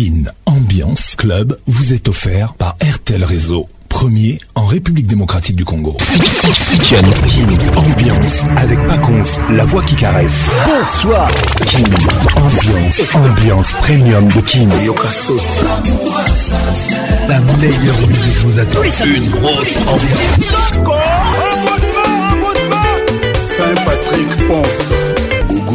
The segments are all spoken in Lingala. KIN Ambiance Club vous est offert par RTL Réseau, premier en République démocratique du Congo. King Ambiance avec Paconce, la voix qui caresse. Bonsoir King Ambiance, ambiance premium de King. La meilleure musique vous attend. Une grosse ambiance. Saint-Patrick Ponce.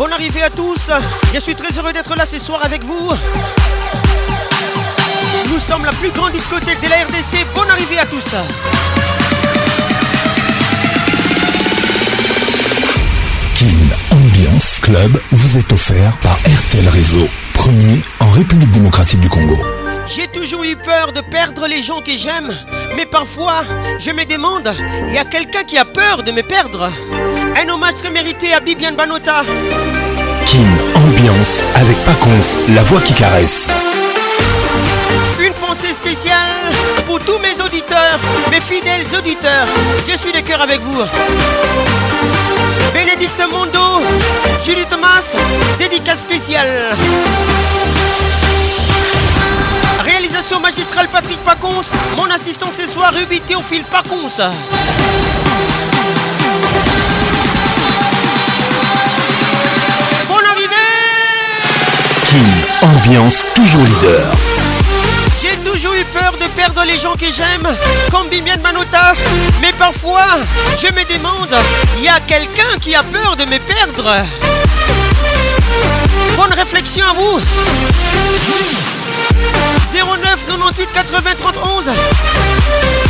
Bonne arrivée à tous. Je suis très heureux d'être là ce soir avec vous. Nous sommes la plus grande discothèque de la RDC. Bonne arrivée à tous. King Ambiance Club vous est offert par RTL Réseau, premier en République démocratique du Congo. J'ai toujours eu peur de perdre les gens que j'aime, mais parfois je me demande, il y a quelqu'un qui a peur de me perdre. Un hommage très mérité à Bibiane Banota. Kin Ambiance avec Pacons, la voix qui caresse. Une pensée spéciale pour tous mes auditeurs, mes fidèles auditeurs. Je suis de cœur avec vous. Bénédicte Mondo, Julie Thomas, dédicace spéciale. Réalisation magistrale Patrick Pacons, mon assistant ce soir Ruby Théophile Pacons. ambiance toujours leader. J'ai toujours eu peur de perdre les gens que j'aime, comme Bimian Manota. Mais parfois, je me demande, il y a quelqu'un qui a peur de me perdre Bonne réflexion à vous. 09 98 80 31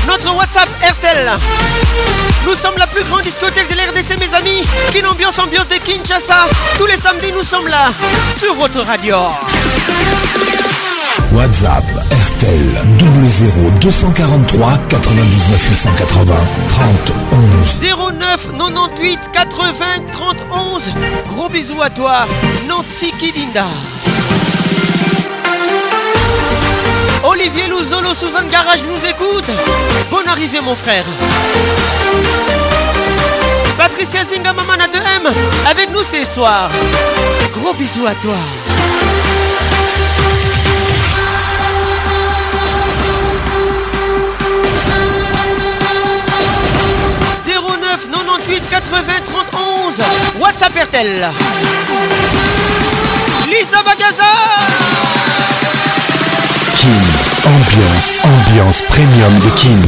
Notre WhatsApp RTL Nous sommes la plus grande discothèque de l'RDC mes amis Une ambiance ambiance de Kinshasa Tous les samedis nous sommes là Sur votre radio WhatsApp RTL 00 243 99 880 30 11 09 98 80 31 Gros bisous à toi Nancy Kidinda Olivier Louzolo, Suzanne Garage nous écoute. Bonne arrivée, mon frère. Patricia Zinga, 2M, avec nous ce soir. Gros bisous à toi. « 09 98 80 31 WhatsApp RTL Lisa Bagaza Ambiance, ambiance premium de Kim.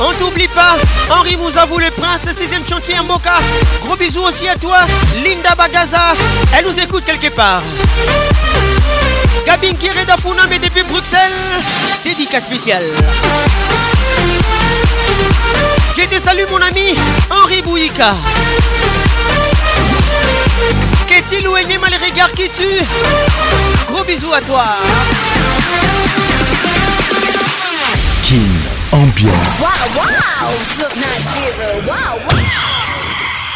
On t'oublie pas, Henri vous avoue le prince, 6ème chantier en Moka. Gros bisous aussi à toi, Linda Bagaza, elle nous écoute quelque part. Gabin Kireda mais depuis Bruxelles, dédicace spéciale. J'ai te salue mon ami Henri Bouika. Qu'est-il ou aimé mal regards qui tue Gros bisous à toi. King Ambiance. Wow, wow.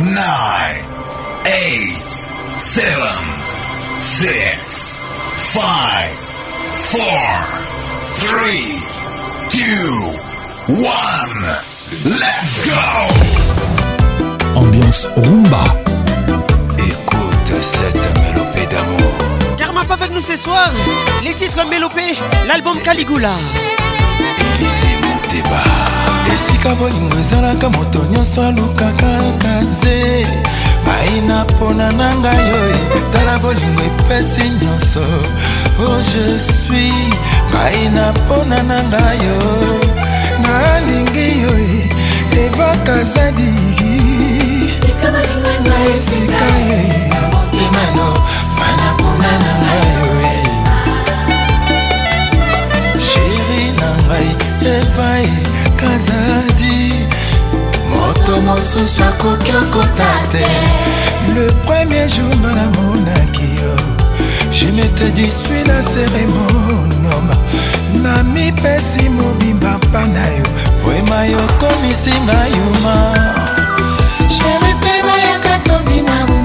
9 8 7 6 5 4 3 2 1 Let's go Ambiance Rumba Écoute cette mélopée d'amour Karma avec nous ce soir Les titres mélopées, l'album Caligula mon débat esika bolingo ezalaka moto nyonso alukaka kaze baina mpona na ngai oyo etala bolingo epesi nyonso o oh, je suis baina mpona na ngai oyo nalingi oyo evaka zadi na esika ye emano mana mpona na ngai oyo eh. sheri na ngai evae eh. azadi moto mosusu akoki okota te le premier jour nga namonaki yo je mete disui na seremonoma na mipesi mobimba mpa na yo vrema yokomisinga yuma sheretebayaka tobinamo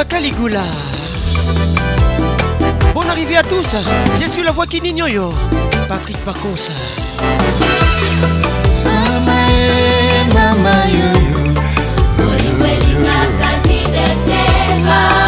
Alexandre Caligula. Bonne arrivée à tous. Je suis la voix qui n'ignore Patrick Paconsa. Mama, mama, yo, yo, yo, yo.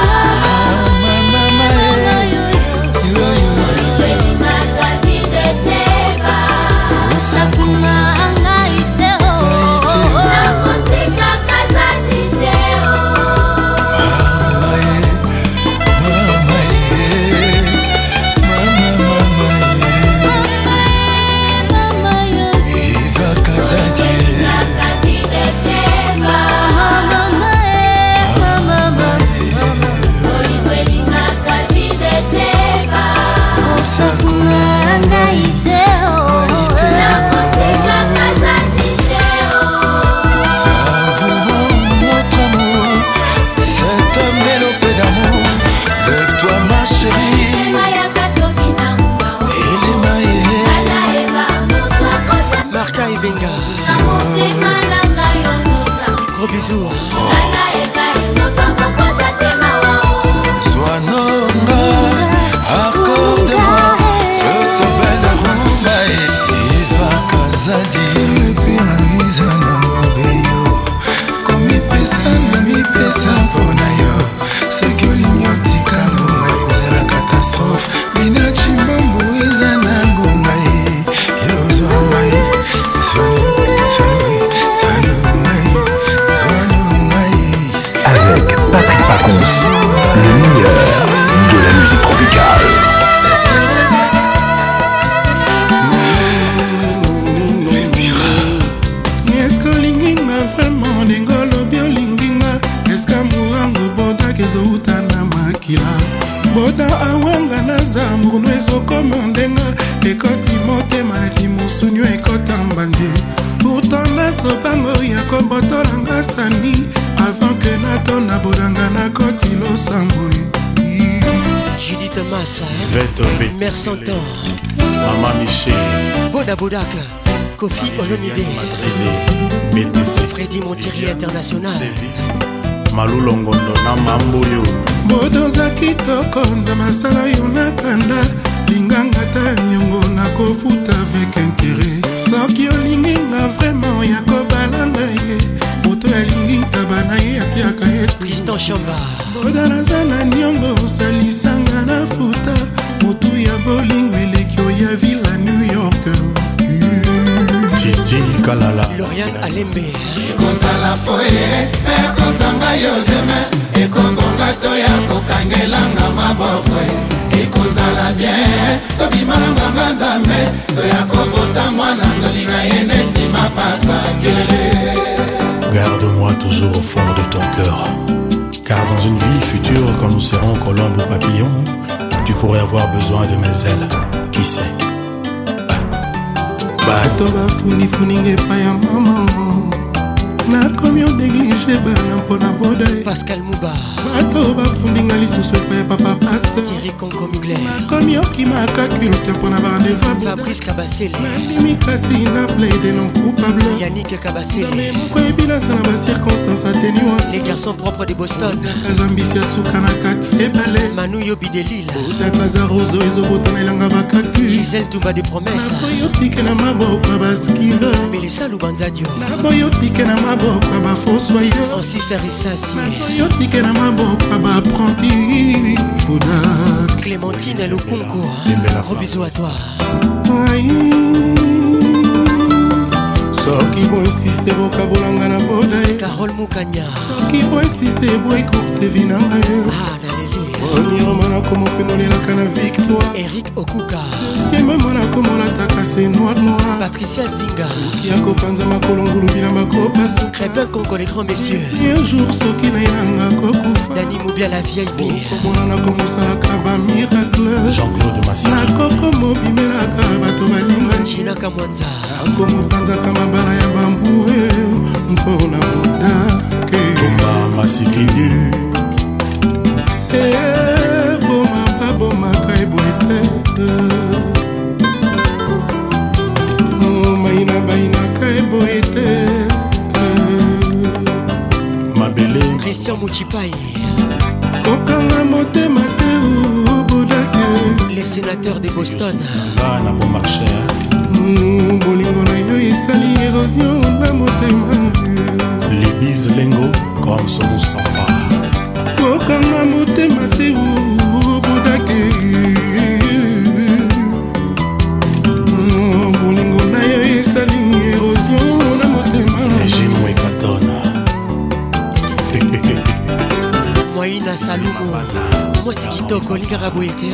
Massa Mère Santor Maman Michel Boda Bodak Kofi Olomide Freddy Montieri International malulongondo na mamboyo bodoza kitoko na masala yo nakanda linganga ta niongo nakofuta avec intere soki olinginga vraimen ya kobalanga ye moto alingi taba na ye atiaka yeboda nazala niongo osalisanga na futa motu ya bolingo eleki oya vila new york titi kalala lorian alembe ekozala foye ekozanga yo deme ekobonga to ya kokangelanga maboko ekozala bien tobima na nganga nzambe toya kobota mwana tolinga ye neti mapasa toujours au fond de ton cœur. Car dans une vie future, quand nous serons colombes ou papillons, tu pourrais avoir besoin de mes ailes. Qui sait ah. bato bafunifuninga epai ya mama nakomi odeglige bana mpona boda pascal muba bato bafundinga lisusu epai ya papa paster nakomi okimaka culte mpo na barandevnalimi kasi na plaide non coupableame moko ebilasa na bacirconstance ateniwaka zambisi ya suka na kati ebaleodakaza roso ezobotana elanga bakaktunakoyi otike na maboko ya baskivenakoyi otike na maboko ya bafosoyenakoyi otike na maboko ya baapprenti buda Clémentine Lukunko Gros bisous à toi soki boinsiste bokabolanga na boda carole mukanya soki boinsiste boekurte vi na ngai premièrement nakomokenolelaka ah, na victoire erik okuka deuxièmement nakomonata kase noir noir patricia zinga soki akopanza makolo ngulu bilamba kopasa crépin concoletro messieur un jour soki na yanga kokufa dani mobia la vieille bireomonana komosalaka bamiracle jean-claude masi nakoko mobimelaka bato balinga jinaka mwanza akomopanzaka mabala ya bambue mpona modake masikili ebomaka eh, bomaka eboete bayinaka eboye te eh, mabele christian mochipai kokanga motema te obudake le sénateur de boston na bon marché mm, bolingo na yo esali érosion na motema libise lengo comme somusafa kokanga motema te kolinga boye te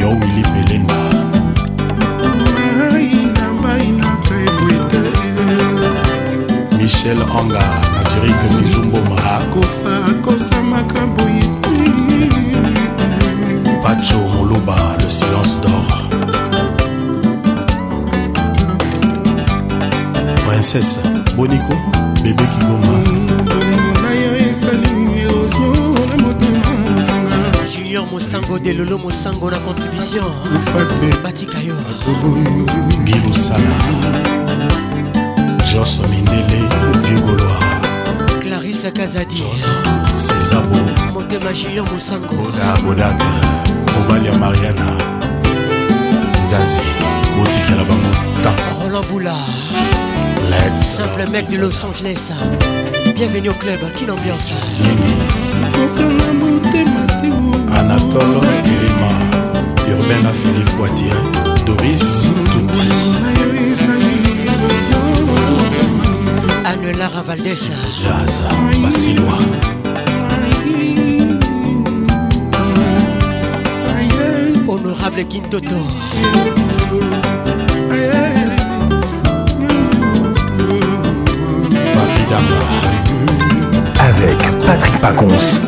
yo wili pelenga michel anga nazerike mizumboma akofa akosamaka boye pacho moloba le silence d'or princesse bonico bebe kigoma sango delolo mosango na contribution eh, batika yo gilosala jos mindele vigoloa clarisa kazadi césabo motema julien mosango boda bodaka mobali ya mariana nzazi botikela bango ntango roland bula simple mec de los angeles bienvenue au club quelle ambiance kokanga motema te apostole kilima urbain a fili foitie doris tuti anelara valdesa jaza basilwa honorable kintoto papidamba avec Patrick Pacons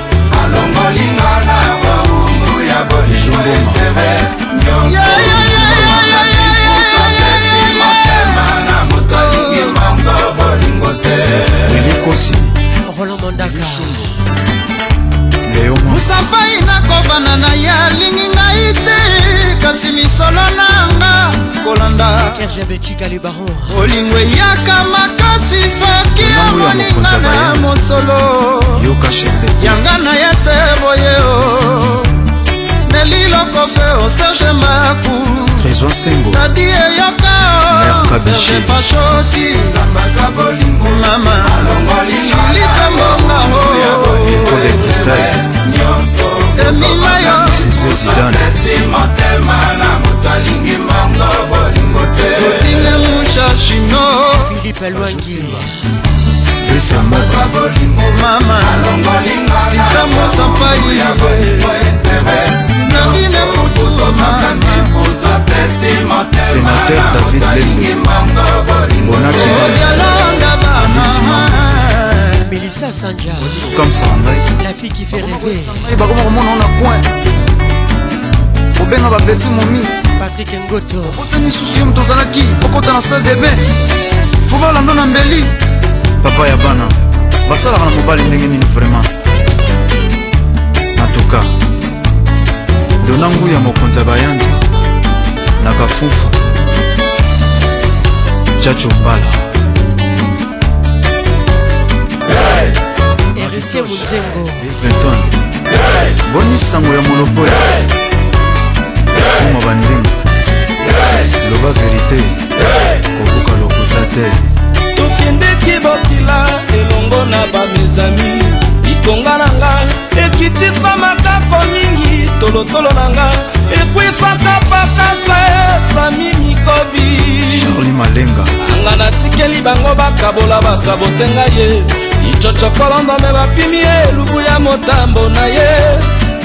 bolingo na bowumbu ya bolingo etere nyonso esi motema na moto alingi oh. mambo bolingo te elikosi rolomondaka mosapai nakobana na ye alingi ngai te kasi misolo na kolanda serge betika le baro olingo eyaka makasi soki omoninga na ya mosolo yanga na yese boye o neliloko fe o serge maku dadi eyoka o serge pashoti mama filipe mbonga o emima yo tolingi mbango bolingo te odile mushashino philipe alwangi esambaza bolingo mama sita mosampai nangina sénateur david lembonakodialanga bamama Melissa Sanja Comme ça La fille qui fait rêver Et eh, bah comment on a coin Au bien on va bêtir mon mie patrik ngoto osani susu ye moto azalaki okota na salle de bain fobalando na mbeli papa ya bana basalaka na mobali ndenge nini vraiment natuka dona ngui ya mokonzi ya bayanza na kafufu chacho mbala héritier monzengo clinton boni sango ya monopole fuma bandimi loba verité kobuka lokuta te tokendeki bokila elongo na bamezami likonga na nga ekitisa makako mingi tolotolo na nga ekwisaka pakasa esami mikobi charli malenga anga natikeli bango bakabola basabote ngai ye icocokolombame bapimi elubu ya motambo na ye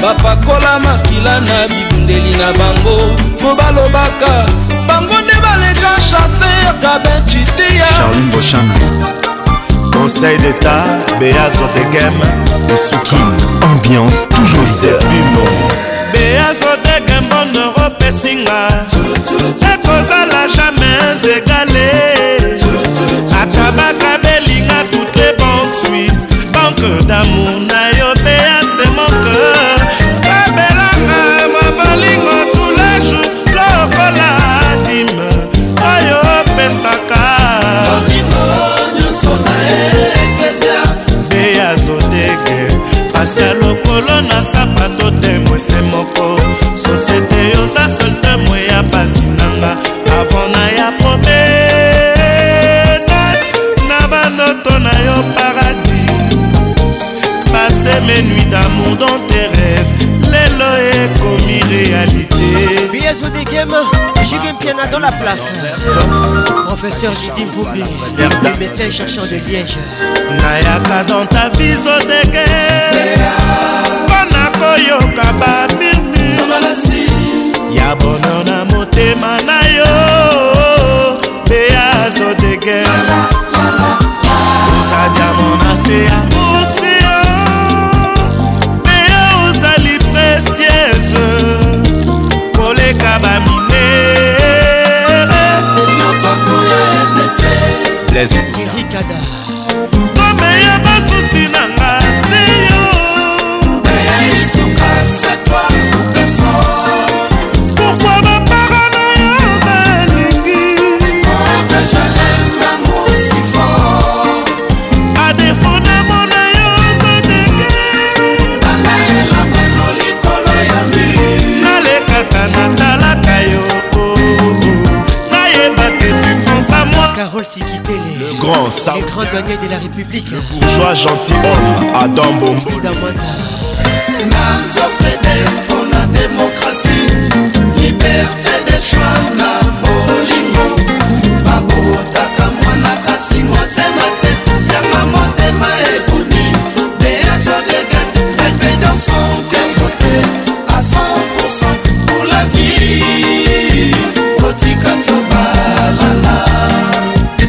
bapakola makila na bi bandeli na bango po balobaka bango nde baleka chaser kabetiteyaarlin bochana conseil d'état béa sotekem esukin ambiance toujours serbino béa sotekem bonoro pesinga deuxième, Julien Piana dans la place. Professeur Jidi Boubé, le médecin chercheur de Liège. nayaka dans ta viso ndenge mpona koyoka bamirmi ya bonor na motema na yo mpe ya zodege osa diamo na se ya musi koleka bamine nyonso koya rikada komeya Les grands douaniers de la République. Le bourgeois gentilhomme Adam Bombo. Nazopede pour la démocratie, liberté des choix.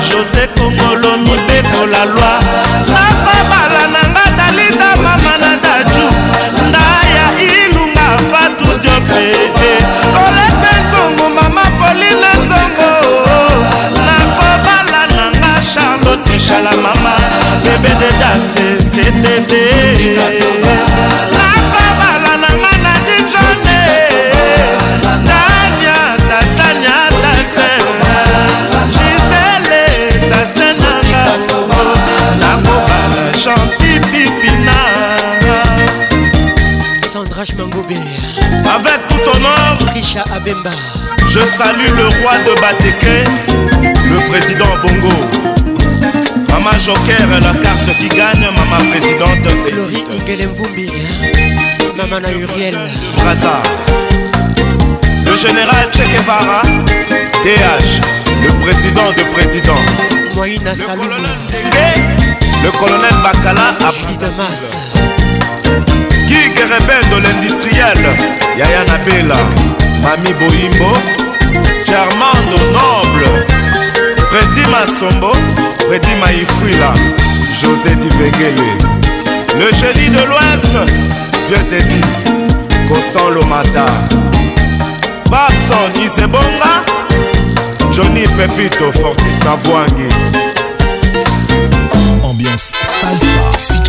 josé kongolo mibekola lwa papa bala na nga dalinda mama na daju ndaya ilunga fatu diopede kolepe ntongo mama polina ntongo nakobala na nga charlotte eshala mama bebededa sesetete Avec tout honneur Abemba Je salue le roi de Bateke Le président Bongo Maman Joker, la carte qui gagne Maman présidente Maman Auriel. Raza, Le général Che Guevara DH Le président de président Moïna Saloum Le colonel Bakala de masse de l'industriel Yaya Nabela Mami Boimbo Germando Noble Freddy Massombo Freddy Maïfouila José Divegele Le génie de l'Ouest Vieux Teddy Constant Lomata Babson Isebonga Johnny Pepito fortista Navwangi Ambiance salsa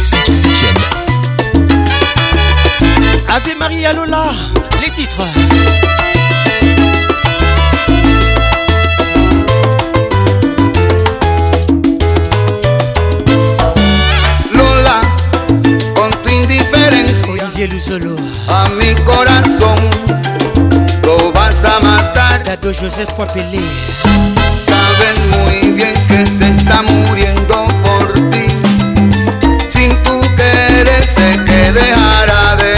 Ave Maria Lola, les titres. Lola, con tu indiferencia. Olivier Luzolo. A mi corazón lo vas a matar. Dado Joseph Poipelé. Sabes muy bien que se está muriendo por ti. Sin tu querer se que dejará de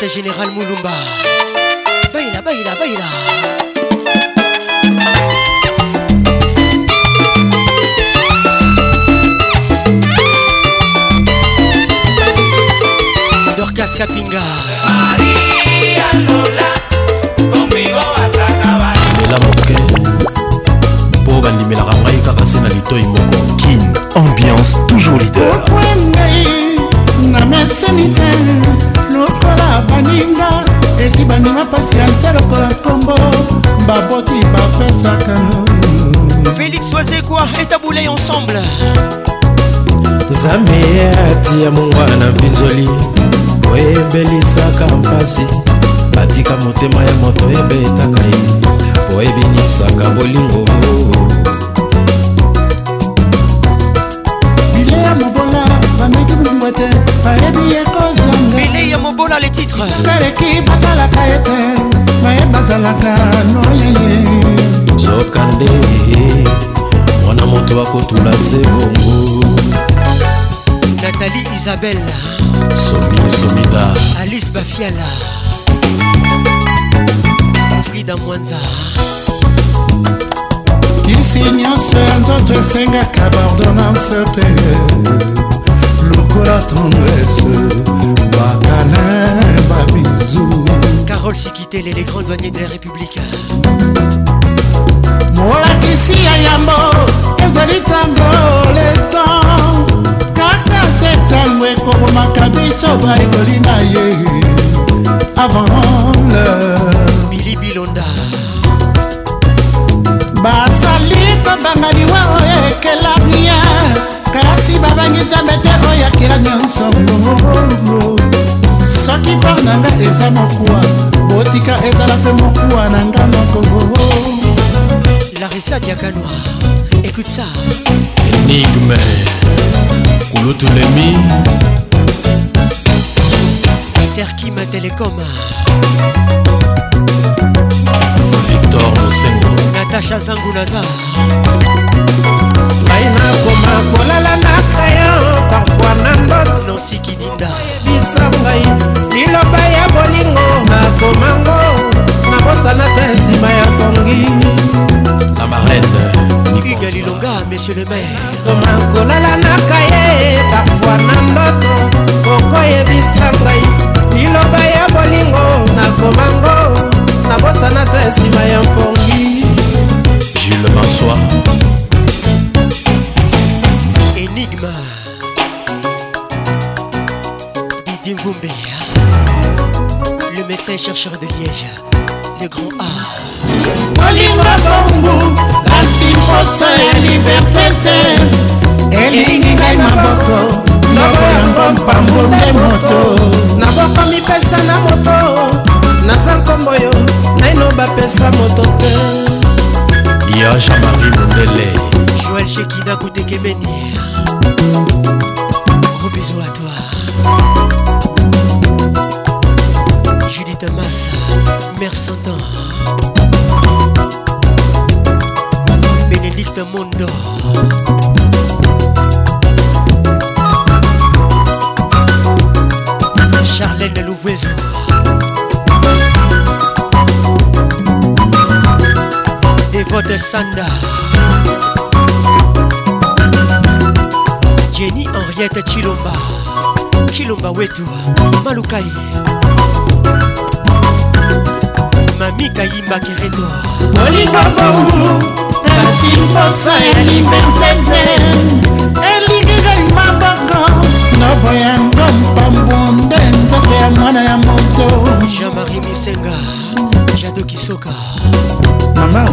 c'est général nzambe ye atia mongwana mpinzoli oyebelisaka mpasi batika motema ya moto ebetaka ye po ebinisaka bolingo bilei ya mobola le titrekaleki batalaka ye te maye bazalaka noyeye zokande mwana moto akotula se bongo Nathalie Isabelle Somi Somida Alice Bafiala Frida Mwanza kisi nyonso ya nzoto esengaka bardonance te lokola tendresse bakalin babizu carole sikitele les grands douaniers de la république molakisi ya yambo ezali tango leta soba ekolinga ye avant l'heure bili bilonda bazali kobanga liwa oyo ekelaria kasi babangi nzambe te oyo akela nyonso soki mpor na nga eza mokuwa botika ezala mpe mokuwa na nga moko larisa diakanwa écoute ça énigme kulutulemi Sœur Kim Telecom Victor Mosengo Natacha Zangu Nazar ngai nakoma kolala na crayon parfois na ndoto nansi kidinda bisangai liloba ya bolingo nakomango nakosana te nsima ya kongi la marraine hugue lilonga monsieur le maire koma kolala na kaye parfois na ndoto okoyebisa ngai nsima ya mpongi jules mansoi enigma didi mvumbe ah. le médecin chercheur de liège le grand a Bénir, Gros bisous à toi. Judith Massa, mère Santan. Bénédicte Mondo. Charlène Et votre Sanda. Henriette Chilomba Chilomba wetu Malukai Mami Kayimba Kereto Olinga Mbawu Kasi mposa elimentete Elingi maboko Nopo yango mpambunde Nzoto ya mwana ya moto Jean-Marie Misenga Jado Kisoka Mama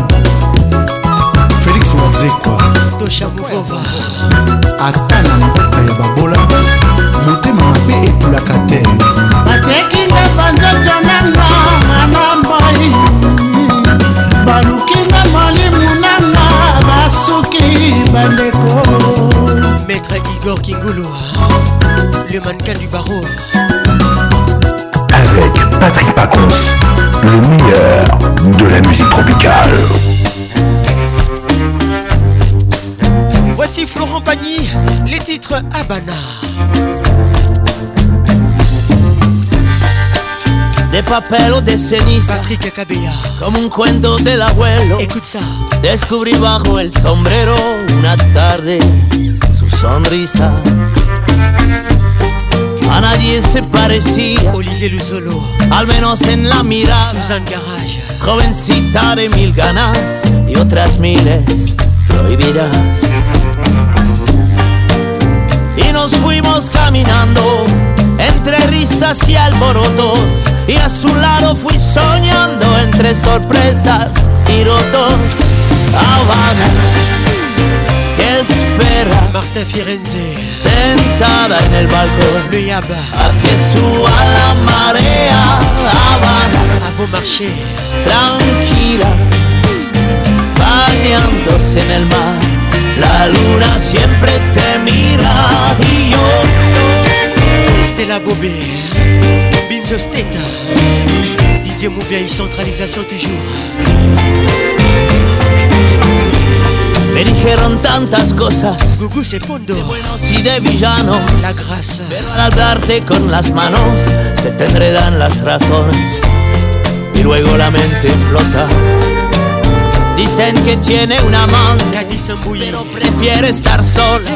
Félix Wazekwa Tosha Mouvova Atana babola motema mabe etulaka te batekinga banzoto nanga manambai balukinga molimu nanga basuki bandeko maître igor kingulu le mannequin du barreau avec Patrick Pacons, le meilleur de la musique tropicale. Si Florent Pagny, les titres Habana. De papel o de ceniza. Patrick Cabella. Como un cuento del abuelo. Escucha. Descubrí bajo el sombrero una tarde su sonrisa. A nadie se parecía. Olivier Luzolo. Al menos en la mirada. Susan Garage. Jovencita de mil ganas y otras miles prohibidas nos fuimos caminando entre risas y alborotos y a su lado fui soñando entre sorpresas y rotos. Habana, que espera Marta Firenze sentada en el balcón a ah, que suba la marea. Habana, a tranquila bañándose en el mar. La luna siempre te mira y yo. Stella Bobé, Binzo Steta, Didier Moubia centralisation toujours. Me dijeron tantas cosas, Gugu se fondo. de de villanos, la grasa. Pero al hablarte con las manos, se te enredan las razones y luego la mente flota Dicen que tiene un amante, pero prefiere estar sola.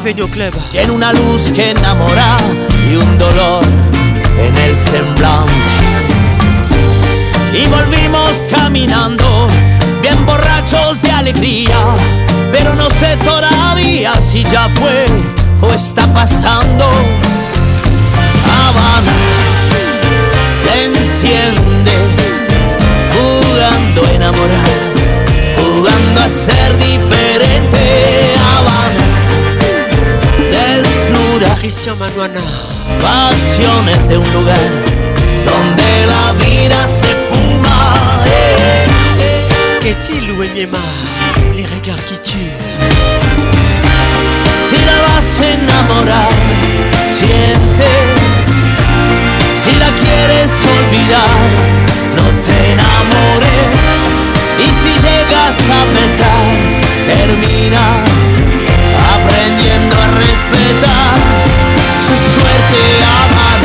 Tiene una luz que enamora y un dolor en el semblante. Y volvimos caminando, bien borrachos de alegría, pero no sé todavía si ya fue o está pasando. Habana se enciende, jugando a enamorar jugando a ser diferente. Habana, desnuda, pasiones de un lugar donde la vida se fuma. que il más les regards qui Si la vas a enamorar, siente. Si la quieres olvidar, no te enamores. Y si llegas a pesar, termina aprendiendo a respetar su suerte amada.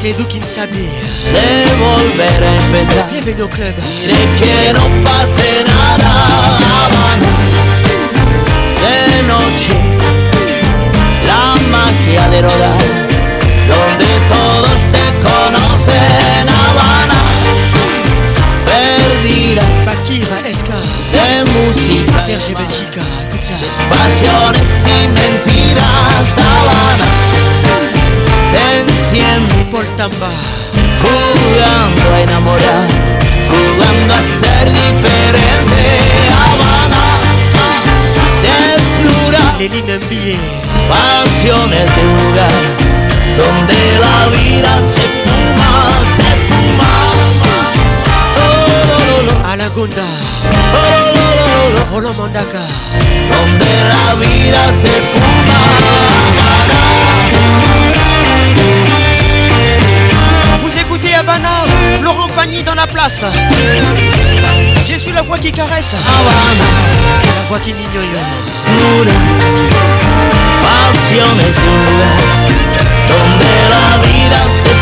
si tú de volver a empezar. de que no pase nada. Habana. De noche, la magia de rodar, donde todos te Pasiones y mentiras Habana Se enciende por tamba Jugando a enamorar Jugando a ser diferente Habana Desnuda el Pasiones de lugar Donde la vida se fuma Se fuma A la oh, oh, oh, oh. solo lo donde la vida se fuma Vous écoutez Habana, Florent Pagny dans la place Je suis la voix qui caresse Habana La voix qui n'ignore Pasiones de un donde la vida se fuma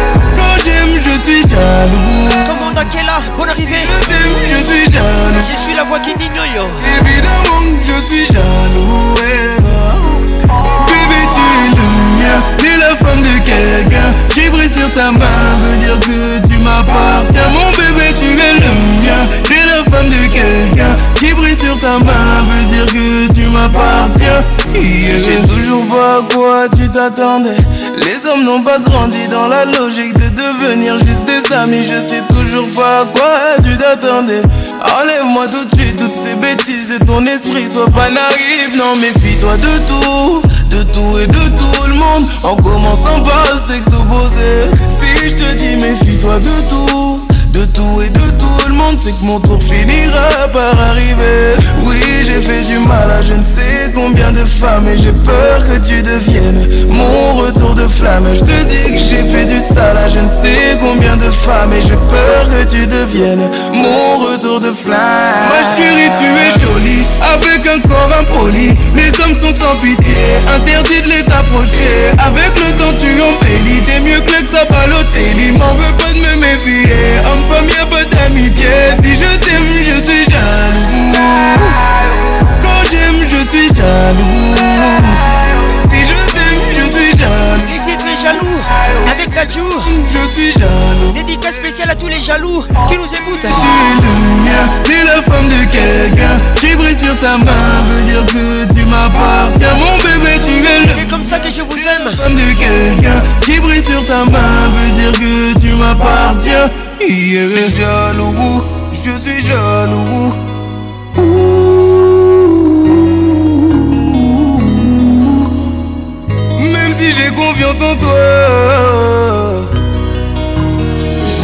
je suis jaloux. Je je suis jaloux. Je suis la voix qui dit yo. Évidemment, je suis jaloux. Eh, oh. Bébé, tu es le mien T'es la femme de quelqu'un. qui brille sur ta main veut dire que tu m'appartiens. Mon bébé, tu es le mien es la femme de quelqu'un. qui brille sur ta main veut dire que tu m'appartiens. Je sais toujours pas à quoi tu t'attendais. Les hommes n'ont pas grandi dans la logique devenir juste des amis Je sais toujours pas quoi tu t'attendais Enlève-moi tout de suite toutes ces bêtises de ton esprit soit pas naïf, non méfie-toi de tout De tout et de tout le monde En commençant par s'exposer Si je te dis méfie-toi de tout de tout et de tout le monde, c'est que mon tour finira par arriver. Oui, j'ai fait du mal à je ne sais combien de femmes et j'ai peur que tu deviennes mon retour de flamme. Je te dis que j'ai fait du sale à je ne sais combien de femmes et j'ai peur que tu deviennes mon retour de flamme. Ma chérie, tu es jolie avec un corps impoli. Les hommes sont sans pitié, interdit de les approcher. Avec le temps, tu embellis. T'es mieux que ça Il M'en veux pas de me méfier. Femme y'a pas d'amitié Si je t'aime, je suis jaloux Quand j'aime, je suis jaloux Si je t'aime, je suis jaloux Si tu es jaloux avec tchou Je suis jaloux Dédicace spéciale à tous les jaloux qui nous écoutent Tu es le tu es la femme de quelqu'un qui brille sur ta main veut dire que tu m'appartiens Mon bébé tu es le C'est comme ça que je vous aime Femme de quelqu'un qui brille sur sa main veut dire que tu m'appartiens je suis jaloux, je suis jaloux. Même si j'ai confiance en toi.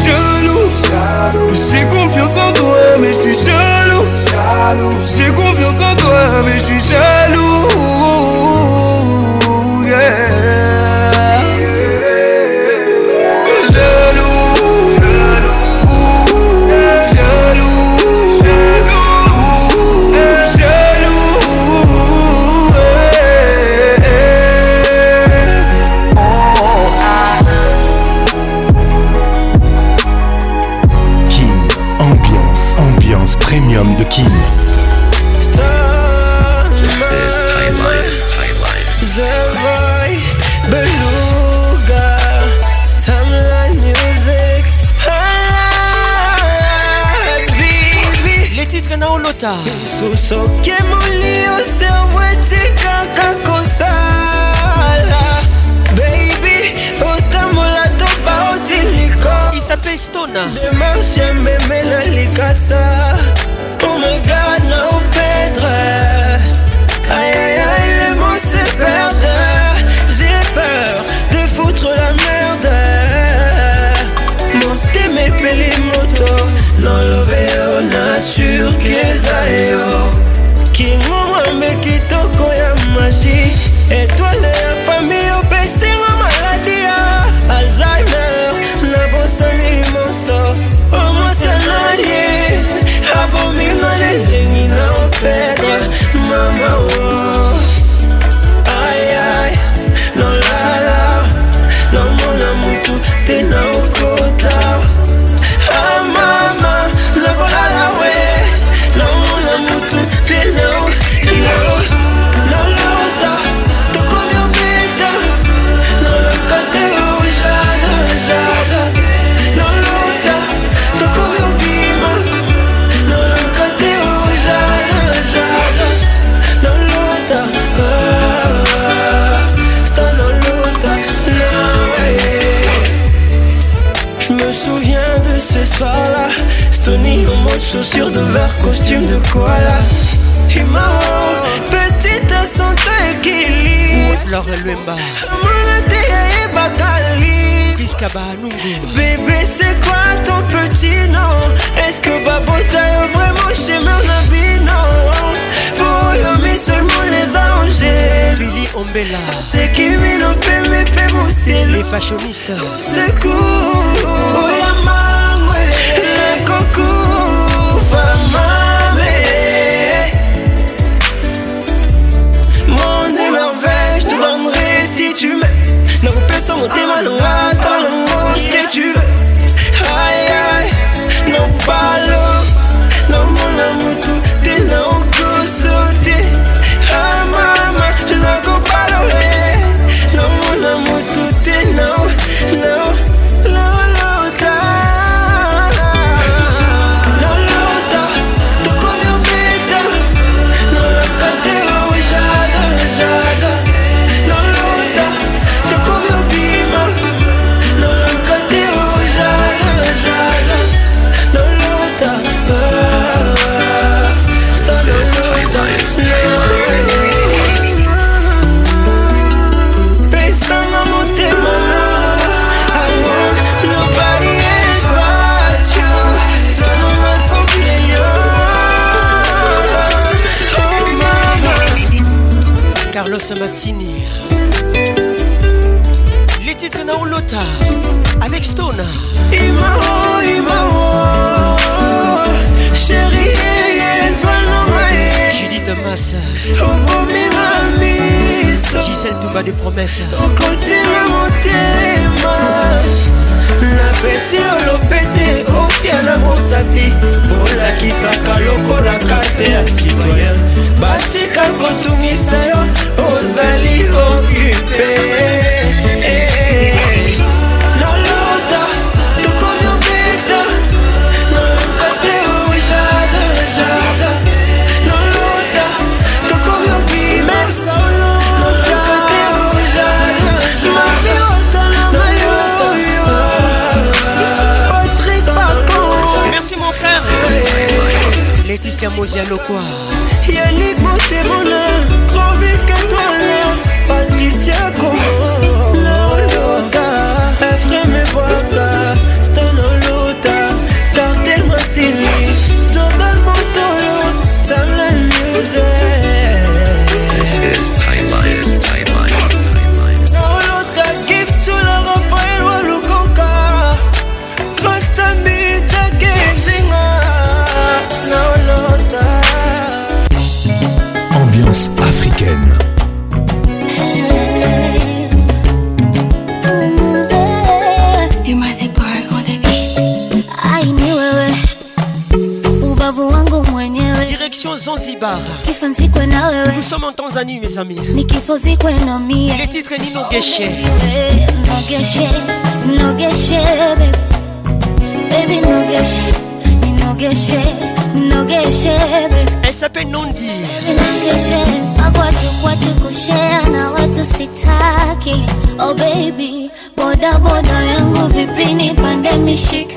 jaloux. j'ai confiance en toi, mais je suis jaloux. jaloux. J'ai confiance en toi, mais je suis jaloux. soki emoli yo servo etikaka kosala beibi otambola to baotiliko isape stona demarche ya mbeme na likasa sur Kezaeo. Qui leur costume de koala. Et ma petite à son équilibre. bas Lumba. Bébé, c'est quoi ton petit nom? Est-ce que Babota est vraiment chez mon Non, pour Yomi seulement les anges. Billy Ombella, c'est qui m'y n'en fait mon le Les fashionistes, secours. the nungazi Samatini Les titres Naolota avec Stone Imao, Imao Chérie, Judith Massa Gisèle Touba des promesses Au côté de mon thème La peste au lopete kotia na mosapi olakisaka lokola karte ya citoyen batika kotungisa yo ozali okupe eh. Laetitia Mozia Lokwa Yannick Montemona Krovic Antoine Patricia Congo Naoloka Efrem Boabla Zanzibar. Nous sommes en Tanzanie, mes amis. Les titres Nino Geshe. No Geshe, no Geshe, baby. Baby, no Geshe, Nino Geshe, no Geshe, baby. Elle s'appelle Nondi. Baby, no Geshe, magwaju kwachu kushare na watu sitaki. Oh baby, boda boda yangu vipini oh, pande mishika.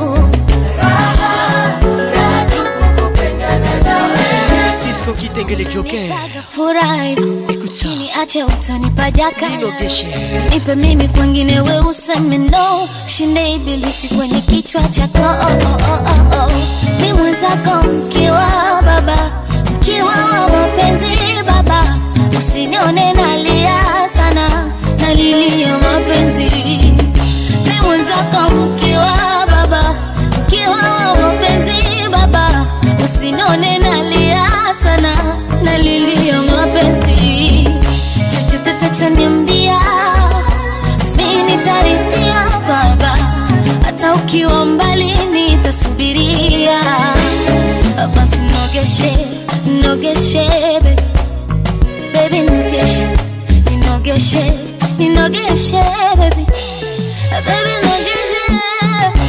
kipengele choke furahi utanipa jaka nipe mimi kwengine we useme no shinde ibilisi kwenye kichwa chako oh, oh, oh, oh, oh. mwenzako mkiwa baba mkiwa wa mapenzi ukiwa mbali nitasubiria, basi nogeshe, nogeshe baby, nogeshe, ninogeshe, ninogeshe baby, baby nogeshe,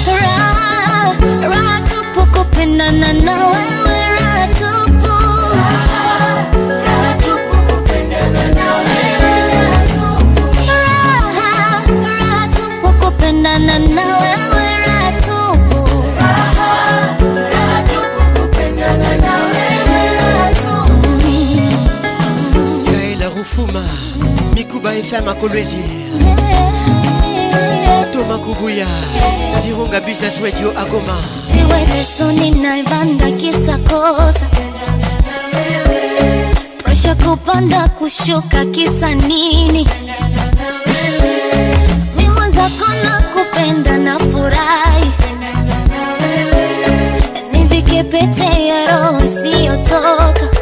ra, ra tukupendana nawe FM à Kolwezi Thomas Kubuya Virunga Business Radio Agoma Siweteso kisa kosa Presha kupanda kushuka kisa nini Mimwa kupenda na furahi Ni vikepete ya roho isiyotoka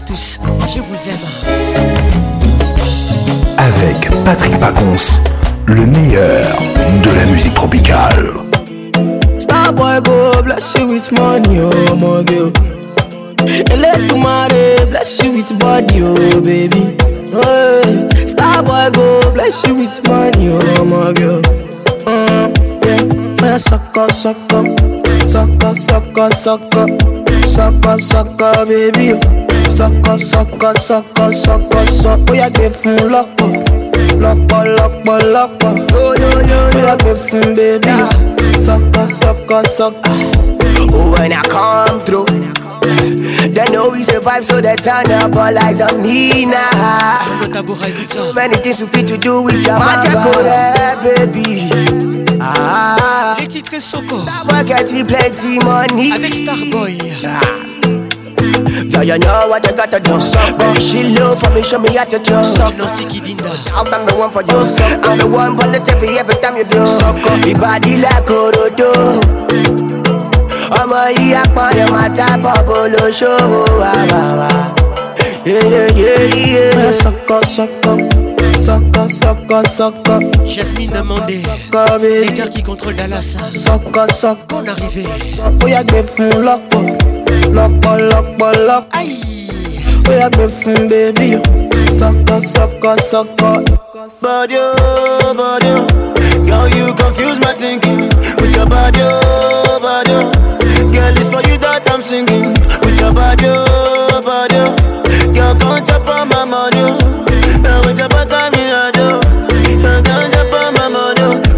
tous. Je vous aime. Avec Patrick Pacons, le meilleur de la musique tropicale. go bless you with money, oh my baby. go girl. yeah. Eh, eh, sọkọ sọkọ sọkọ sọkọ sọ ó yà gbé fún lọ́pọ̀ lọ́pọ̀ lọ́pọ̀ lọ́pọ̀ ó yà gbé fún bébí sọkọ sọkọ sọkọ. Oh, when I come through, they know we survive, so they turn up all eyes on me now. So many things we fit to do with your magical baby. Ah, les titres Soko. That boy get plenty money. Avec Starboy. Ah. Yeah, you know what you gotta she love for me, show me how to do. the one for you. I'm the one every time you like qui contrôlent Dallas. On arrivait. Lock, yà gbé fún bébí lock, sọkọ sọkọ sọkọ. body o body o girl you confuse my thinking with your body body girl it's for you that I'm singing with your body body girl come chop on my money o with your body.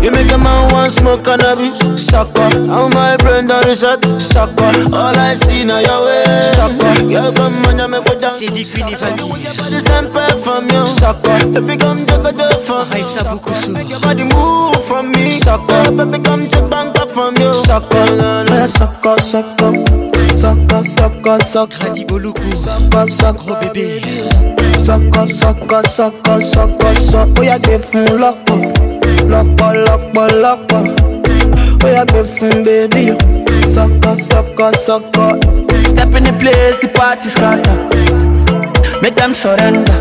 You make a man want smoke cannabis, sucker. How my friend on the shot, sucker. All I see now your way, sucker. Girl, come on, you make me down. C'est Dick Queen The same from you, sucker. Baby, come take a dip from me, sucker. Make your body move for me, sucker. Baby, come take a bang from you, sucker. Sucker, sucker. Soc, soc, soc, soc, Hadi Boloku Soc, soc, gros bébé Soc, soc, soc, soc, soc, soc Oya gbé fún lọ́pọ̀ Lọ́pọ̀, lọ́pọ̀, lọ́pọ̀ Oya gbé fún bébí Soc, soc, soc, Step in the place, the party scatter Make them surrender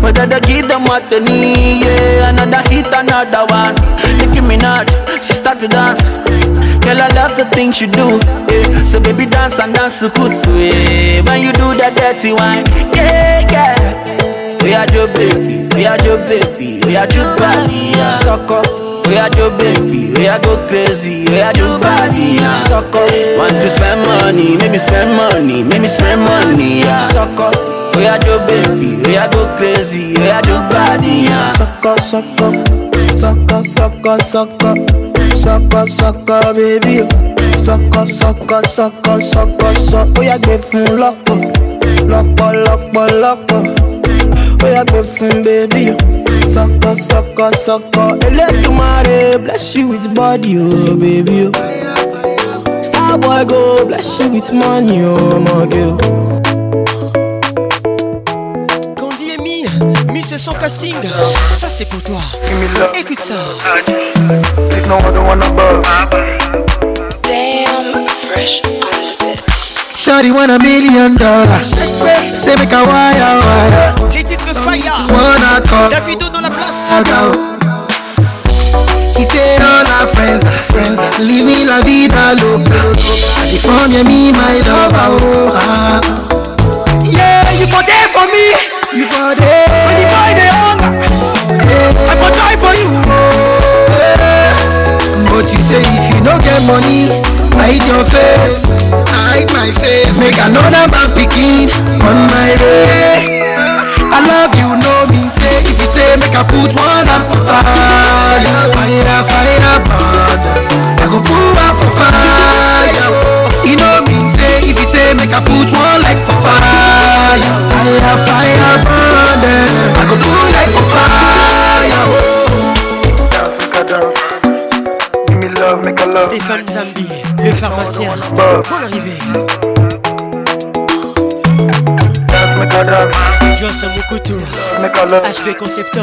But they give them what they need, yeah Another hit, another one Nicki Minaj, she start to dance Girl, I love the things you do. Yeah. So baby, dance and dance to kusu. Yeah. When you do that dirty wine, yeah, yeah. We are your baby, we are your baby, we are your body, yeah. We are your baby, we are go crazy, we are your body, yeah. Want to spend money, make me spend money, make me spend money, yeah. Suck We are your baby, we are go crazy, we are your body, yeah. Suck up, suck up, suck Sucker, sucker, baby, sọkọ Sucker, sucker, sucker, sucker, oh. yá gbé fún lọ́pọ̀ lọ́pọ̀ lọ́pọ̀ lọ́pọ̀ oh. yá gbé fún baby, sọkọ Sucker, sucker, Elédùmarè bless you with body oh, baby o oh. Starboy go bless you with money oh, my girl. c'est son casting. Ça, c'est pour toi. Écoute ça. Damn, fresh Shawty want a million dollars. C'est mes kawaii. Les titres Fire. Wanna talk. Davido dans la place. He said all our friends are friends are living la vida loca They for me, me, my lover, oh ah Yeah, you for there for me You for day, When you buy the hunger, I for die for you. But you say if you no get money, hide your face, hide my face. Make another man picking on my way. I love you, no mean say. If you say make I put one hand for fire, fire, fire, burn. I go put one for fire. You know mean say. If you say make I put one leg for fire. fire. Fire, Stéphane Zambi, le pharmacien. Pour l'arrivée Conceptor.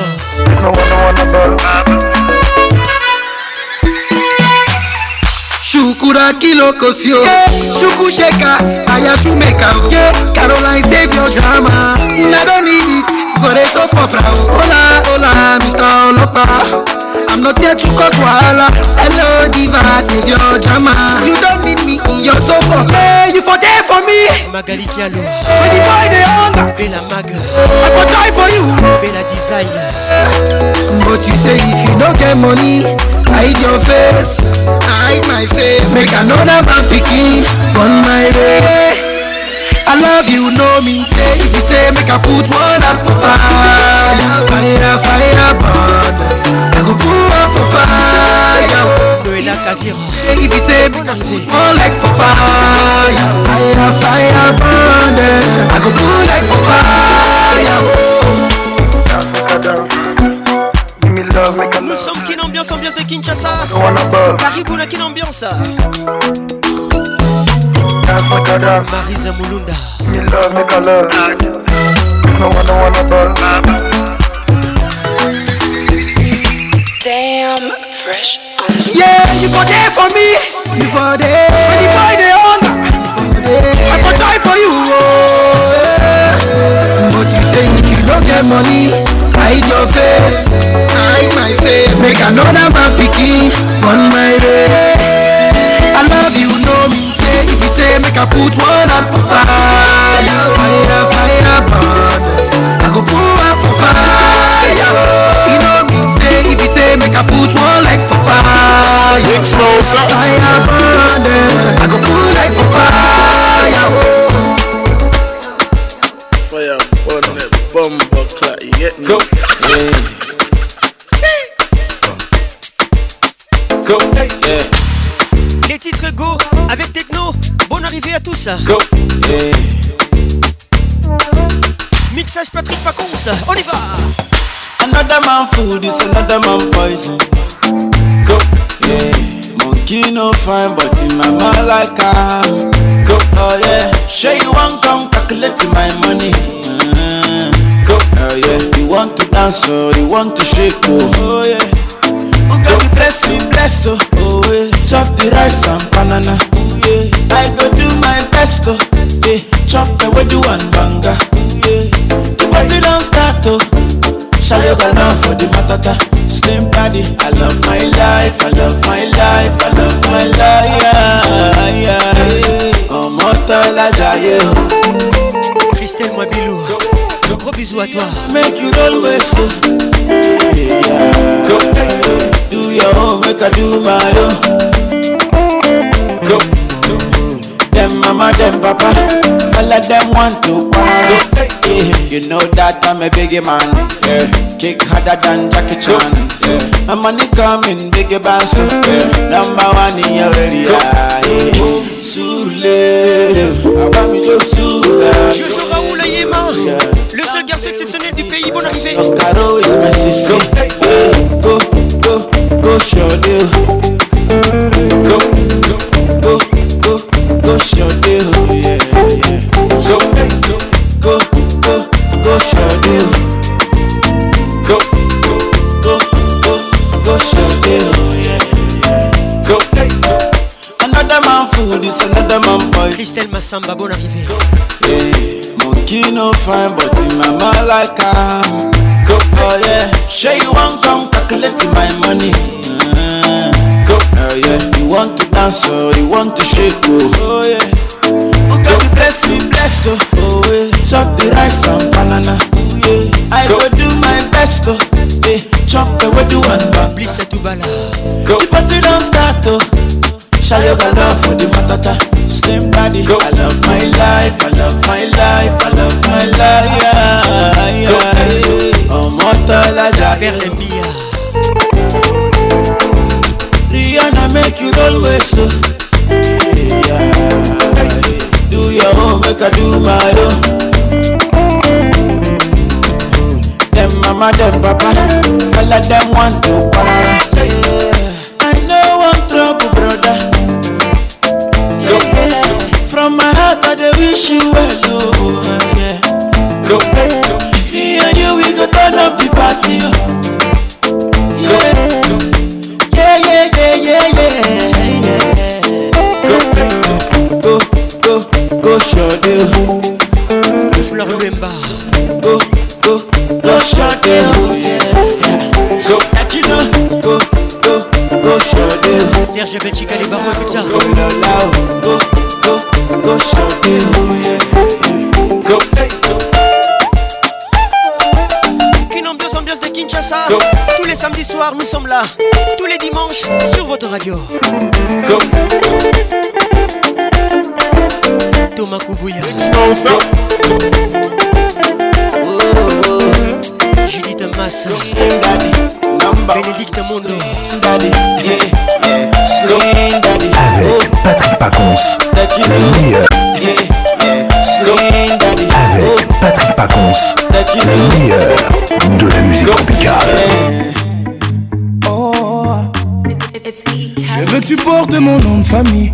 shukura kilokosio yeah. shukusheka ayashumeka o yeah. caroline save your drama na don need it for a soap opera o. hola hola mr ọlọ́pàá. I'm not here to cause wahala. Hello, diva, save your drama. You don't need me in your sofa. Hey, you for there for me. Magali Kialo. When the boy they hunger. Bella Maga. I for die for you. Bella Designer. But you say if you no get money. hide your face hide my face make another man pikin burn my way i love you no mean say if you say make i put one hand for fire fire fire burn i go put one for fire. Noëlla Kavira. If you say bon arrivée. One leg for fire, fire, fire burn. I go blue like for fire. Nous sommes qui ambiance, ambiance de Kinshasa. Caribou, qu'une ambiance. Marisa Mulunda. Damn, fresh Yeah, you go there for me. You go there. When you buy the hunger, I go die for you. Oh, But you think if you don't get money. hide your face hide my face make another man pikin on my way i love you know me say if you say make i put one up for fire fire fire burn i go put one for fire you know me say if you say make i put one like for fire fire burn i go put like for fire. get go. Yeah. Go. Yeah. Les titres Go avec Techno. Bonne arrivée à tous. Go. Yeah. Mixage Patrick Pacons. On y va. Another man food is another man poison. Go. Yeah. Monkey no fine, but in my mind like I'm. Go. Oh yeah. Sure you want come calculate my money. Mm-hmm. go. Hell yeah. You want to dance, oh, you want to shake, oh. oh yeah. Who can bless you, bless oh, oh yeah. Chop the rice and banana, oh yeah. I go do my best, oh yeah. Chop the wedu and banga, oh yeah. The party don't start, oh. Shallow go down for the matata. Slim body, I love my life, I love my life, I love my life, yeah, yeah. yeah. Oh, Motola Jaye, oh. Christelle Mabilou. Gros bisous à toi. Make you always so. Do your own, make I do my own. mama dem papa all them want to you know that i'm a man kick harder than jackie chan money coming le seul garçon exceptionnel du pays, Bon arrivée go yeah, yeah. go, go, go go, go, go, go, go yeah, Go, go. Another man food is another man boy. Christelle ma samba bon arrivé monkey no fine, but in my mind like I'm. Go, oh, yeah. Show you one come calculate my money. Uh-huh. Oh yeah. You want to dance, oh, you want to shake, oh, oh yeah. Oh God, you bless me, bless, oh, oh yeah. Chop the rice and banana, oh yeah. I go, do my best, oh, yeah. Chop the wedu and bang. Please et tout bala. Go. The party don't start, oh. Shall you go love for the matata? Slim body, I love my life, I love my life, I love my life, yeah, yeah. yeah. Oh, mortal, I just. Perle Mia. make you roll waste. So. Oh. Yeah. Do your own, make I do my own. Them mama, them papa, all of them want to quarrel. Yeah. I know one trouble, brother. Yeah. From my heart, I they wish you well. Oh, yeah. Me and you, we go turn up the party. Oh. Yeah. chanté Fleur Bemba Go, go, go chanté Go, Akino Go, go, go chanté Serge Betty, Calibaro et Pizza Go, go, go, go, go, go chanté Go, hey, Une ambiance, ambiance de Kinshasa Tous les samedis soirs, nous sommes là Tous les dimanches, sur votre radio Go Thomas Koubouya hein. oh, oh, oh. Judith Massa Bénédicte Mondo Avec Patrick Pacons Le meilleur Avec Patrick Pacons Le meilleur de la musique tropicale Je veux que tu portes mon nom de famille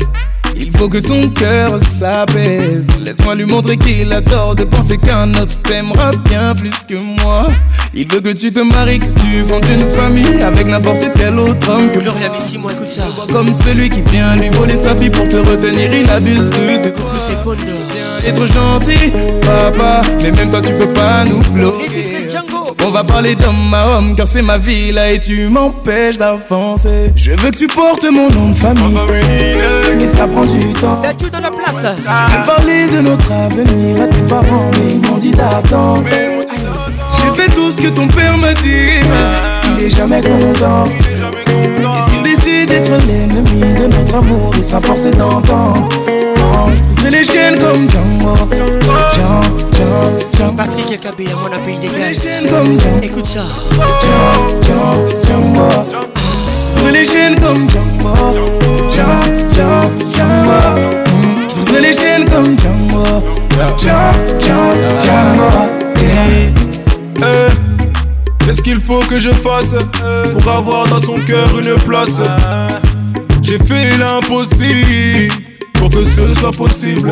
il faut que son cœur s'apaise. Laisse-moi lui montrer qu'il a tort de penser qu'un autre t'aimera bien plus que moi. Il veut que tu te maries, que tu vendes une famille avec n'importe quel autre homme que Gloria Bissi, moi ça. Comme celui qui vient lui voler sa fille pour te retenir, il abuse de ses être gentil, papa, mais même toi tu peux pas nous bloquer. On va parler d'homme à homme car c'est ma vie là et tu m'empêches d'avancer. Je veux que tu portes mon nom de famille. Mais ça prend du temps. On dans parler de notre avenir à tes parents, mais ils m'ont dit d'attendre. J'ai fait tout ce que ton père me dit. Il est jamais content. Et s'il décide d'être l'ennemi de notre amour, il sera forcé d'entendre. C'est je les chaînes comme Django. Patrick et Kabé à mon appui des Écoute ça Je Fais les chaînes comme Django Je Fais les chaînes comme Django eh, Qu'est-ce qu'il faut que je fasse Pour avoir dans son cœur une place J'ai fait l'impossible Pour que ce soit possible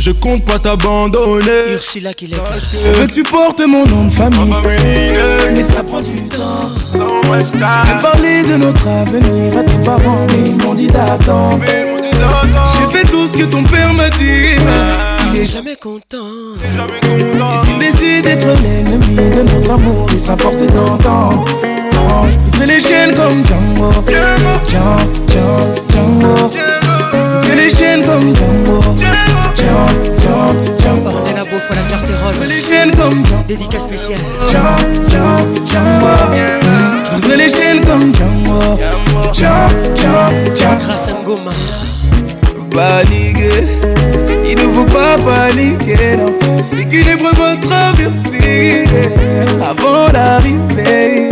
Je compte pas t'abandonner. Ursula qui que tu portes mon nom de famille. Mais ça prend du temps. J'ai parler de notre avenir à tes parents, mais ils m'ont dit d'attendre. J'ai fait tout ce que ton père m'a dit. Ah. Il est jamais content. Et s'il décide d'être l'ennemi de notre amour, il sera forcé d'entendre. Je les chaînes comme Django. Django, Django, Je les chaînes comme Django. Dédicace Beau la les chaînes comme Dédicace spéciale Je les chaînes comme Django Grâce à Ngoma Paniquer Il ne faut pas paniquer non C'est qu'une épreuve à Avant l'arrivée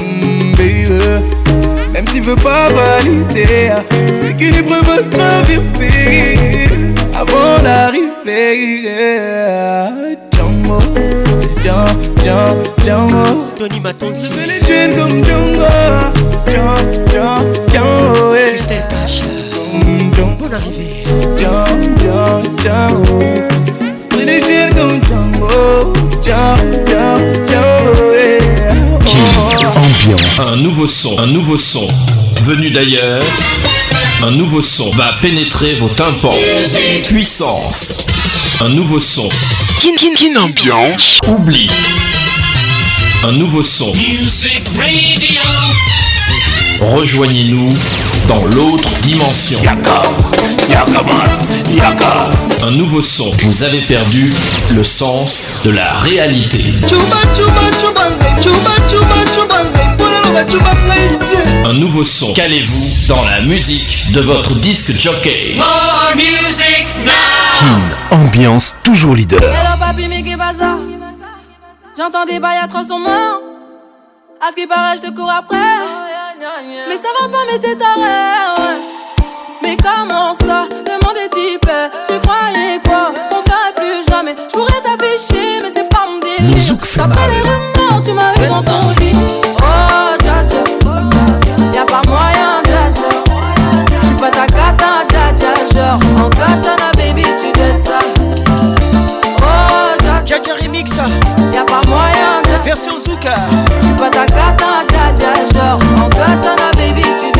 mm, Même s'il veut pas valider ah, C'est qu'une épreuve à traverser avant d'arriver. Yeah. Django, Django, Django, Tony Maton, Je les jeunes comme Pache, bonne arrivée. Django, Django, Django, les comme Ambiance. Un nouveau son, un nouveau son, venu d'ailleurs un nouveau son va pénétrer vos tympans. Puissance. Un nouveau son. Kin kin kin ambiance. Oublie. Un nouveau son. Rejoignez-nous dans l'autre dimension. Un nouveau son. Vous avez perdu le sens de la réalité. Un nouveau son. callez vous dans la musique de votre disque jockey. More ambiance toujours leader. J'entends des bails à À ce qui paraît, je te cours après. Mais ça va pas, mais t'es taré, ouais. Mais comment ça Demandez type, tu croyais quoi On serait plus jamais. Je pourrais t'afficher, mais c'est pas mon délire. pas les rumeurs, tu m'as eu dans ton lit. Oh, dja dja. Y'a pas moyen, dja dja. J'suis pas ta cata, dja dja. Genre, en katana, baby, tu t'aides ça. Oh, dja dja. Remix. ça y'a pas moyen de. Version Zouka. J'suis pas ta cata, tja, tja, genre. En katana, baby, tu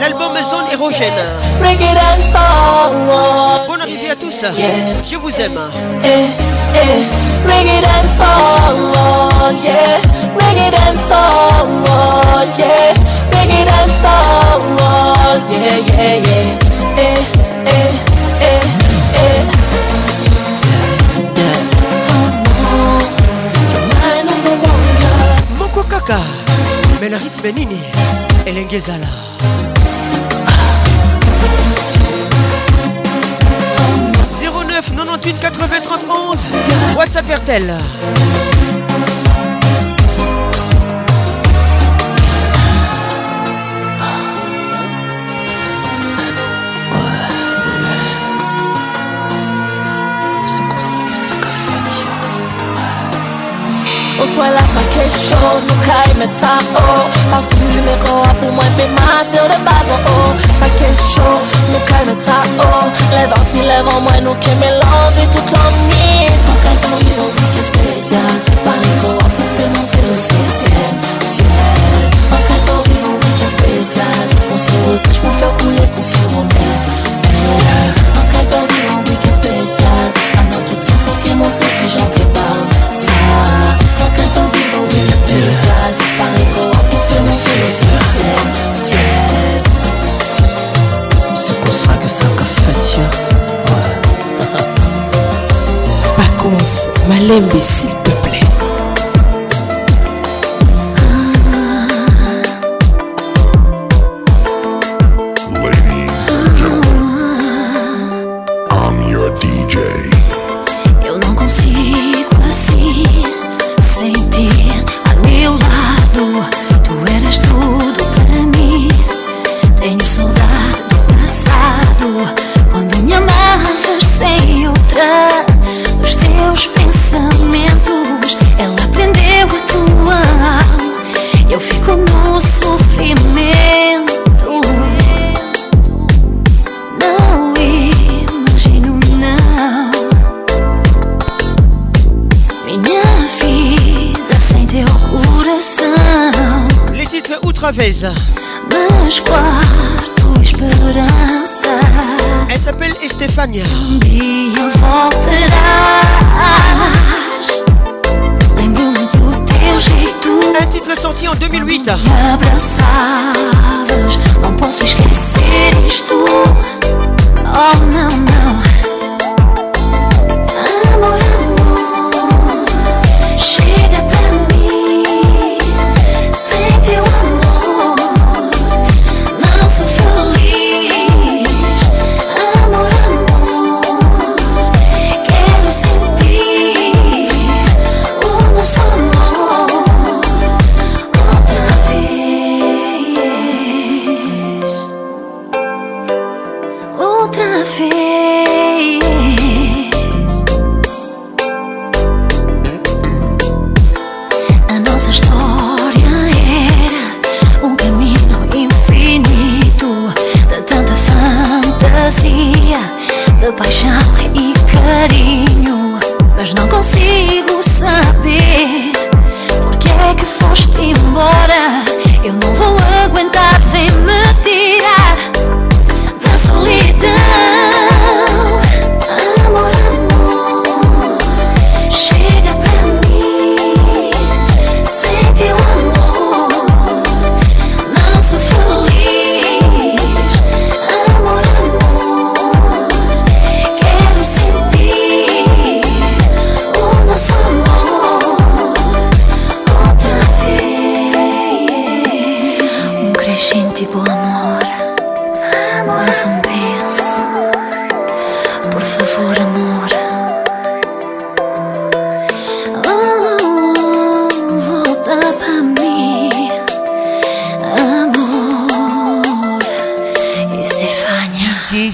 L'album Zone Érogène Bonne arrivée à tous Je vous aime Mon coca mais le rythme nini et 09 98 80 31 WhatsApp RTL Swell as a que show Nou kay me ça oh Parfume kon apou mwen pe mase ou de bazan oh Sa cash show Nou kay me tap Lève en si levan mwen nou ke melange tout lan Sa kay kon yo wicked spécial Panin kon apou pe monte le se tien Sa kay kon spécial On ou malembe s'il te Paveza. Elle s'appelle Estefania.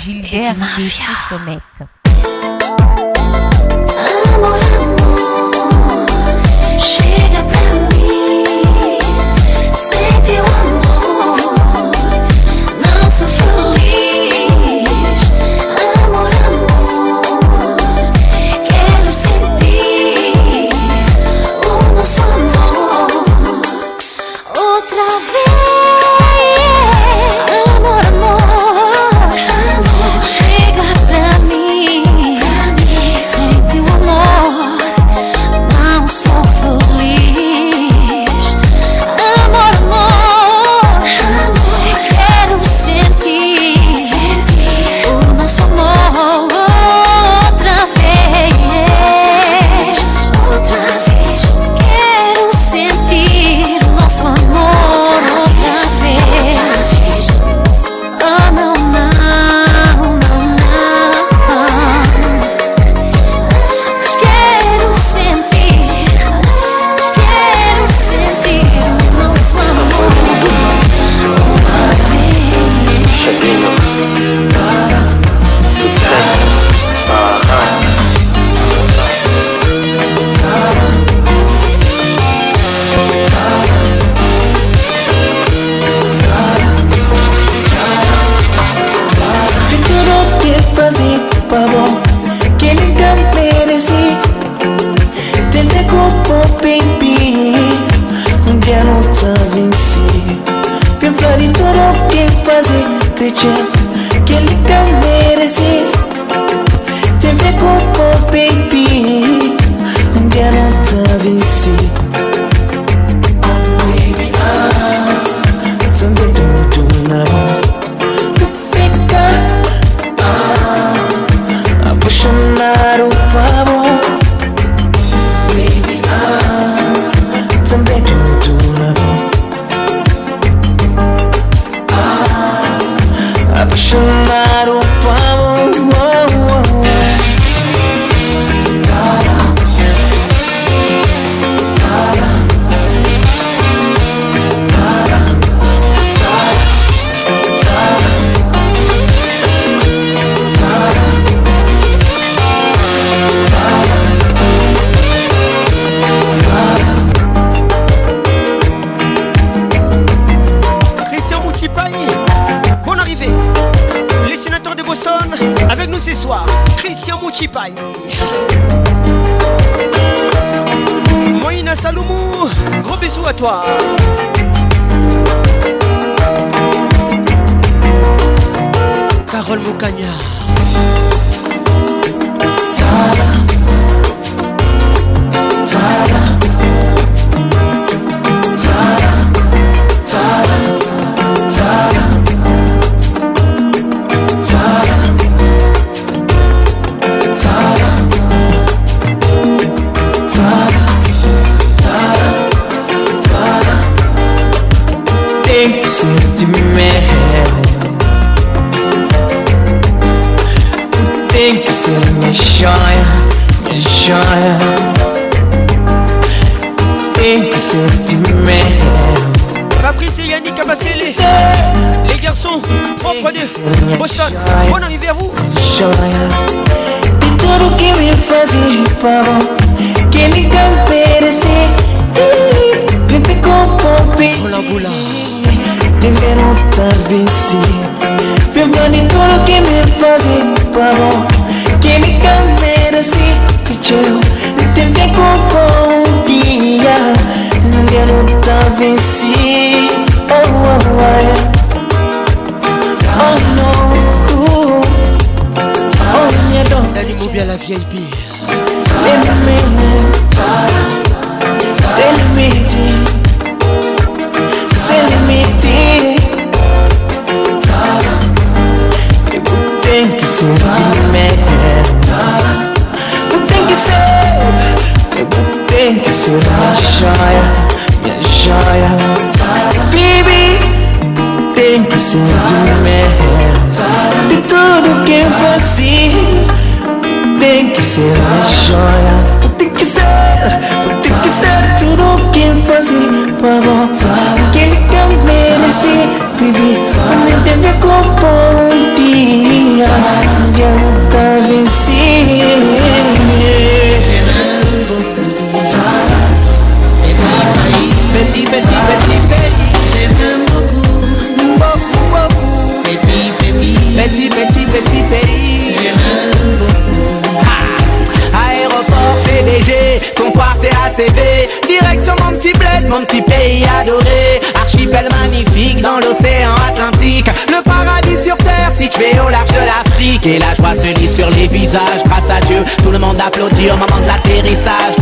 Et il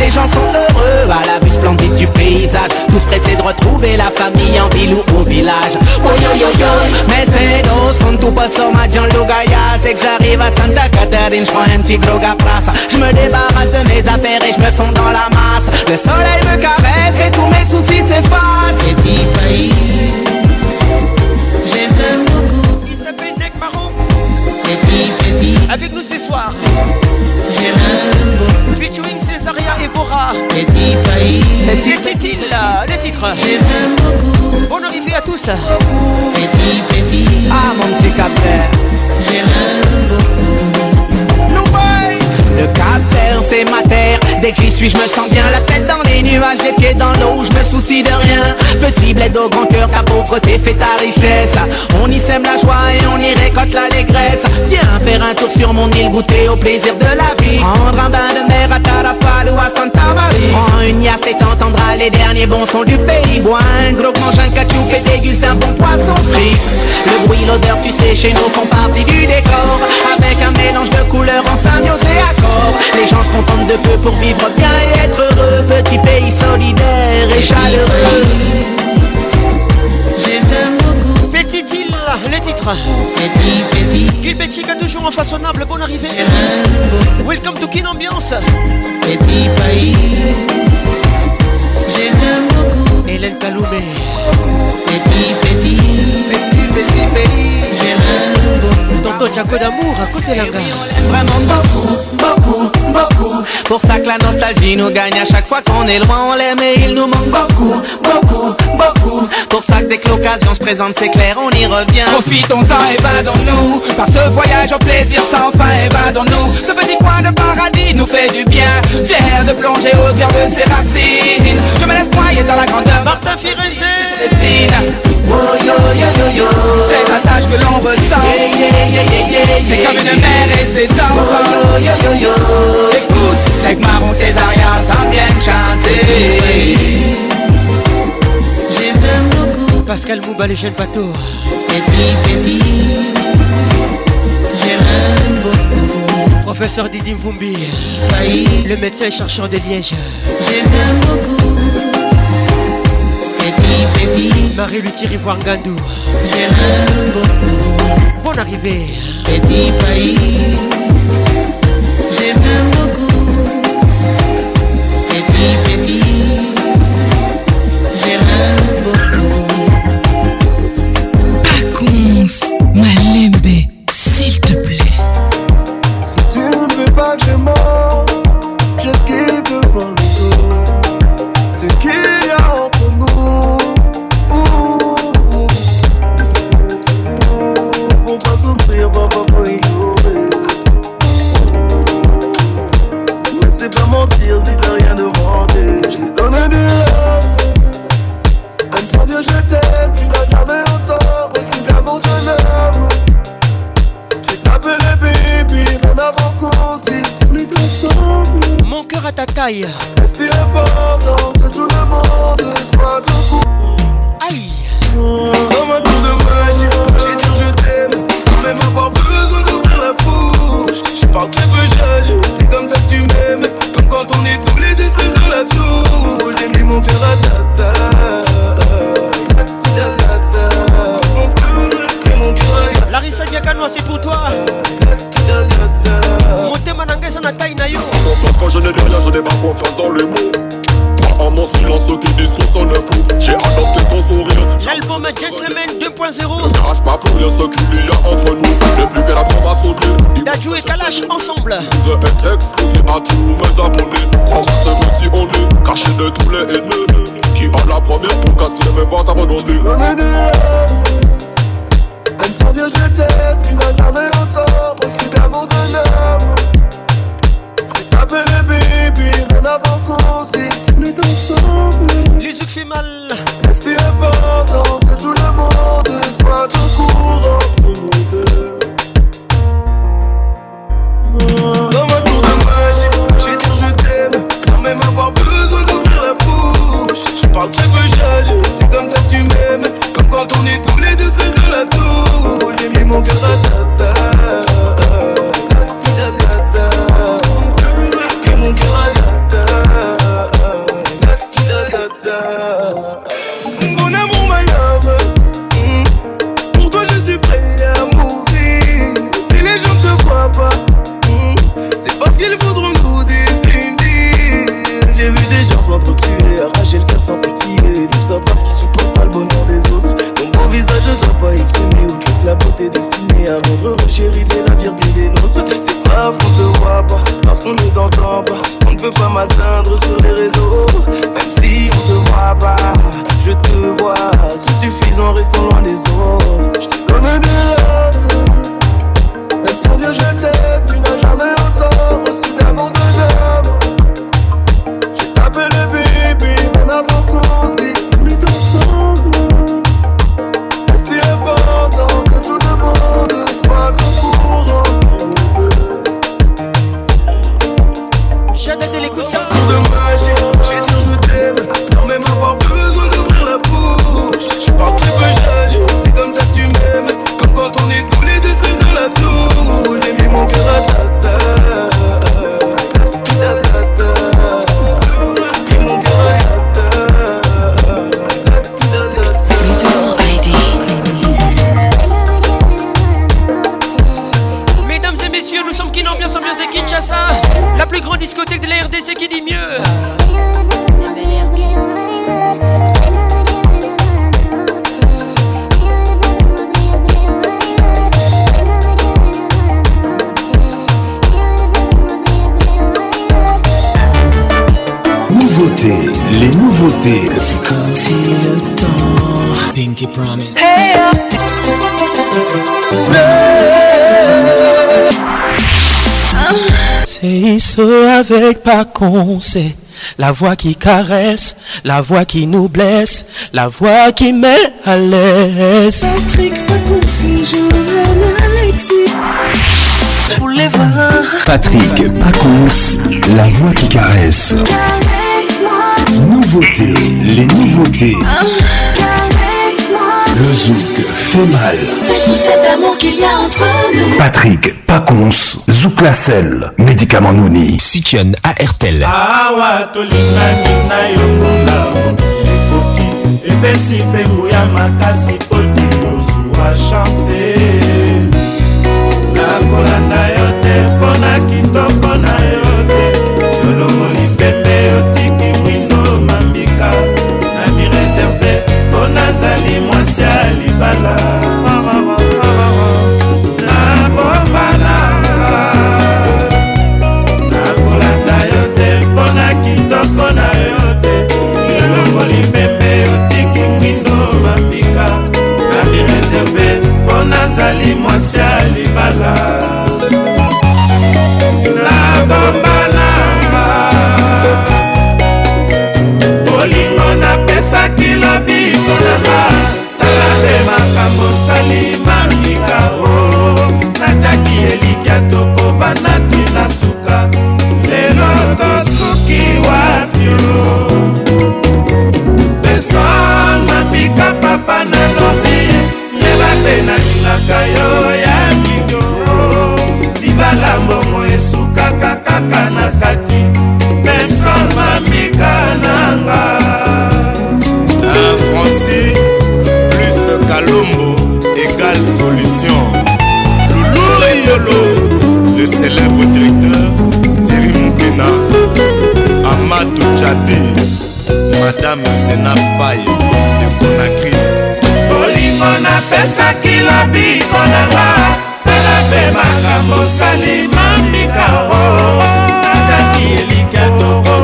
les gens sont heureux à la vue splendide du paysage. Tous pressés de retrouver la famille en ville ou au village. Oh yo yo mais c'est dos tout tout au ma Gaya. C'est que j'arrive à Santa Catarine, je prends un petit gros place. Je me débarrasse de mes affaires et je me fonds dans la masse. Le soleil me caresse et tous mes soucis s'effacent. Petit pays, j'aime beaucoup. Petit, petit. Avec nous ce soir. J'aime beaucoup. Wings Saria Evora. petit Titi le titre. Bonne arrivée à tous. Petit, petit. Ah, mon petit capteur. J'aime beaucoup. Nous c'est ma terre. Dès que j'y suis, je me sens bien. La tête dans les nuages, les pieds dans l'eau, je me soucie de rien. Petit bled au grand cœur, ta pauvreté fait ta richesse. On y sème la joie et on y récolte l'allégresse. Viens faire un tour sur mon île, goûter au plaisir de la vie. Prendre un bain de mer à Tarapal ou à Santa Maria. Prends une yasse et t'entendras les derniers bons sons du pays. Bois un gros, mange un et déguste un bon poisson frit. Le bruit, l'odeur, tu sais, chez nous font partie du décor. Avec un mélange de couleurs en symbiose et accord les gens se contentent de peu pour vivre bien et être heureux. Petit pays solidaire et chaleureux. J'aime beaucoup. Petit île, le titre. Petit, petit. Gilbert Chica toujours en façonnable, bonne arrivée. Welcome to Kin Ambiance. Petit pays. j'aime beaucoup. Hélène Kaloumé. Petit, petit. Petit, petit pays. J'aime beaucoup. Tonton Jaco d'amour à côté la eh Vraiment beaucoup, beaucoup, beaucoup. Pour ça que la nostalgie nous gagne à chaque fois qu'on est loin, on l'aime et il nous manque beaucoup, beaucoup, beaucoup. Pour ça que dès que l'occasion se présente, c'est clair, on y revient. Profitons-en et dans nous Par ce voyage au plaisir sans fin, dans nous Ce petit coin de paradis nous fait du bien. Fier de plonger au cœur de ses racines. Je me laisse croyer dans la grandeur. Martin Firenze. C'est la tâche que l'on ressent. Yeah, c'est comme une mer et ses encore Écoute, avec marron, ses ça vient chanter J'aime beaucoup Pascal Mouba, les jeunes bateaux Petit, petit J'aime beaucoup Professeur Didim Foumbi Le médecin et chercheur de Liège J'aime beaucoup Petit, petit Marie-Luthier Ivoire J'aime beaucoup Bonne arrivée. Petit Paris, j'aime beaucoup. Petit, petit, j'aime beaucoup. Pacons, Malembe, s'il te plaît. Mon cœur à ta taille. C'est si important que tout le monde soit de coup. Aïe. Dans ma tour de magie, j'ai dit je t'aime sans même avoir besoin d'ouvrir la bouche. Je parle très peu jaloux, c'est comme ça que tu m'aimes. Comme quand on est tous les deux seuls dans la tour. J'ai mis mon cœur à ta taille. bien canois c'est pour toi motema na ngai ça na tai na quand je n'ai rien je n'ai pas confiance dans les mots en mon silence qui dissout son flou J'ai adopté ton sourire J'ai L'album Gentleman 2.0 N'arrache pas pour rien ce qu'il y a entre nous Le plus que la preuve à sauter Dadju et Kalash ensemble Deux être exclusif à tous mes abonnés crois que c'est si on est Caché de tous les haineux Qui parle la première pour casser mes ventes abandonnées sans dire je t'aime, tu n'as jamais autant c'est d'amour de l'homme J'ai tapé le baby, rien avant qu'on se dise On est ensemble Les yeux font mal Et c'est important que tout le monde soit au courant entre nous deux Dans ma tour de magie, j'ai dit je t'aime Sans même avoir besoin d'ouvrir la bouche Je parle très peu jaloux, c'est comme ça que tu m'aimes quand on est tous les deux seuls de la tour J'ai mis mon cœur à ta Mon cœur à ta Mon amour, ma love hmm, Pour toi je suis prêt à mourir Si les gens ne te croient pas hmm, C'est parce qu'ils voudront nous désunir J'ai vu des gens s'entretuer Arracher le cœur sans pétiller, Tout ça parce visage ne doit pas exprimer ou juste la beauté destinée à rendre chérie les navires bien des nôtres. C'est parce qu'on te voit pas, parce qu'on ne t'entend pas, on ne peut pas m'atteindre sur les réseaux. Même si on te voit pas, je te vois, c'est suffisant, restons loin des autres. Je te donne de l'or, La voix qui caresse, la voix qui nous blesse, la voix qui met à l'aise. Patrick Paconce, Alexis. Patrick Pacons, la voix qui caresse. Nouveauté, les nouveautés. Ah. Le zouk fait mal. C'est tout cet amour qu'il y a entre nous. Patrick Pacons, Zouk Lacelle, médicament Nouni. Sutian RTL awa tolingani na yo monamo ekoki epesi mpengu ya makasi po te ozwa chanse nakolanda yo te mpo na kitoko na yo te yolongoli pembe otiki mwino mambika na mireserve mpo nazali mwasi ya libala azali mwasi ya libala na bambalanga bolingo napesaki lobiso nanga tala nde makambo osali mamika o natiaki elikya tokovanda ntina suka lelo tosuki wapio madame zenafaye de conakry bolingo napesaki lobiko na nga tala mpe makambo salima mikao ataki elika toko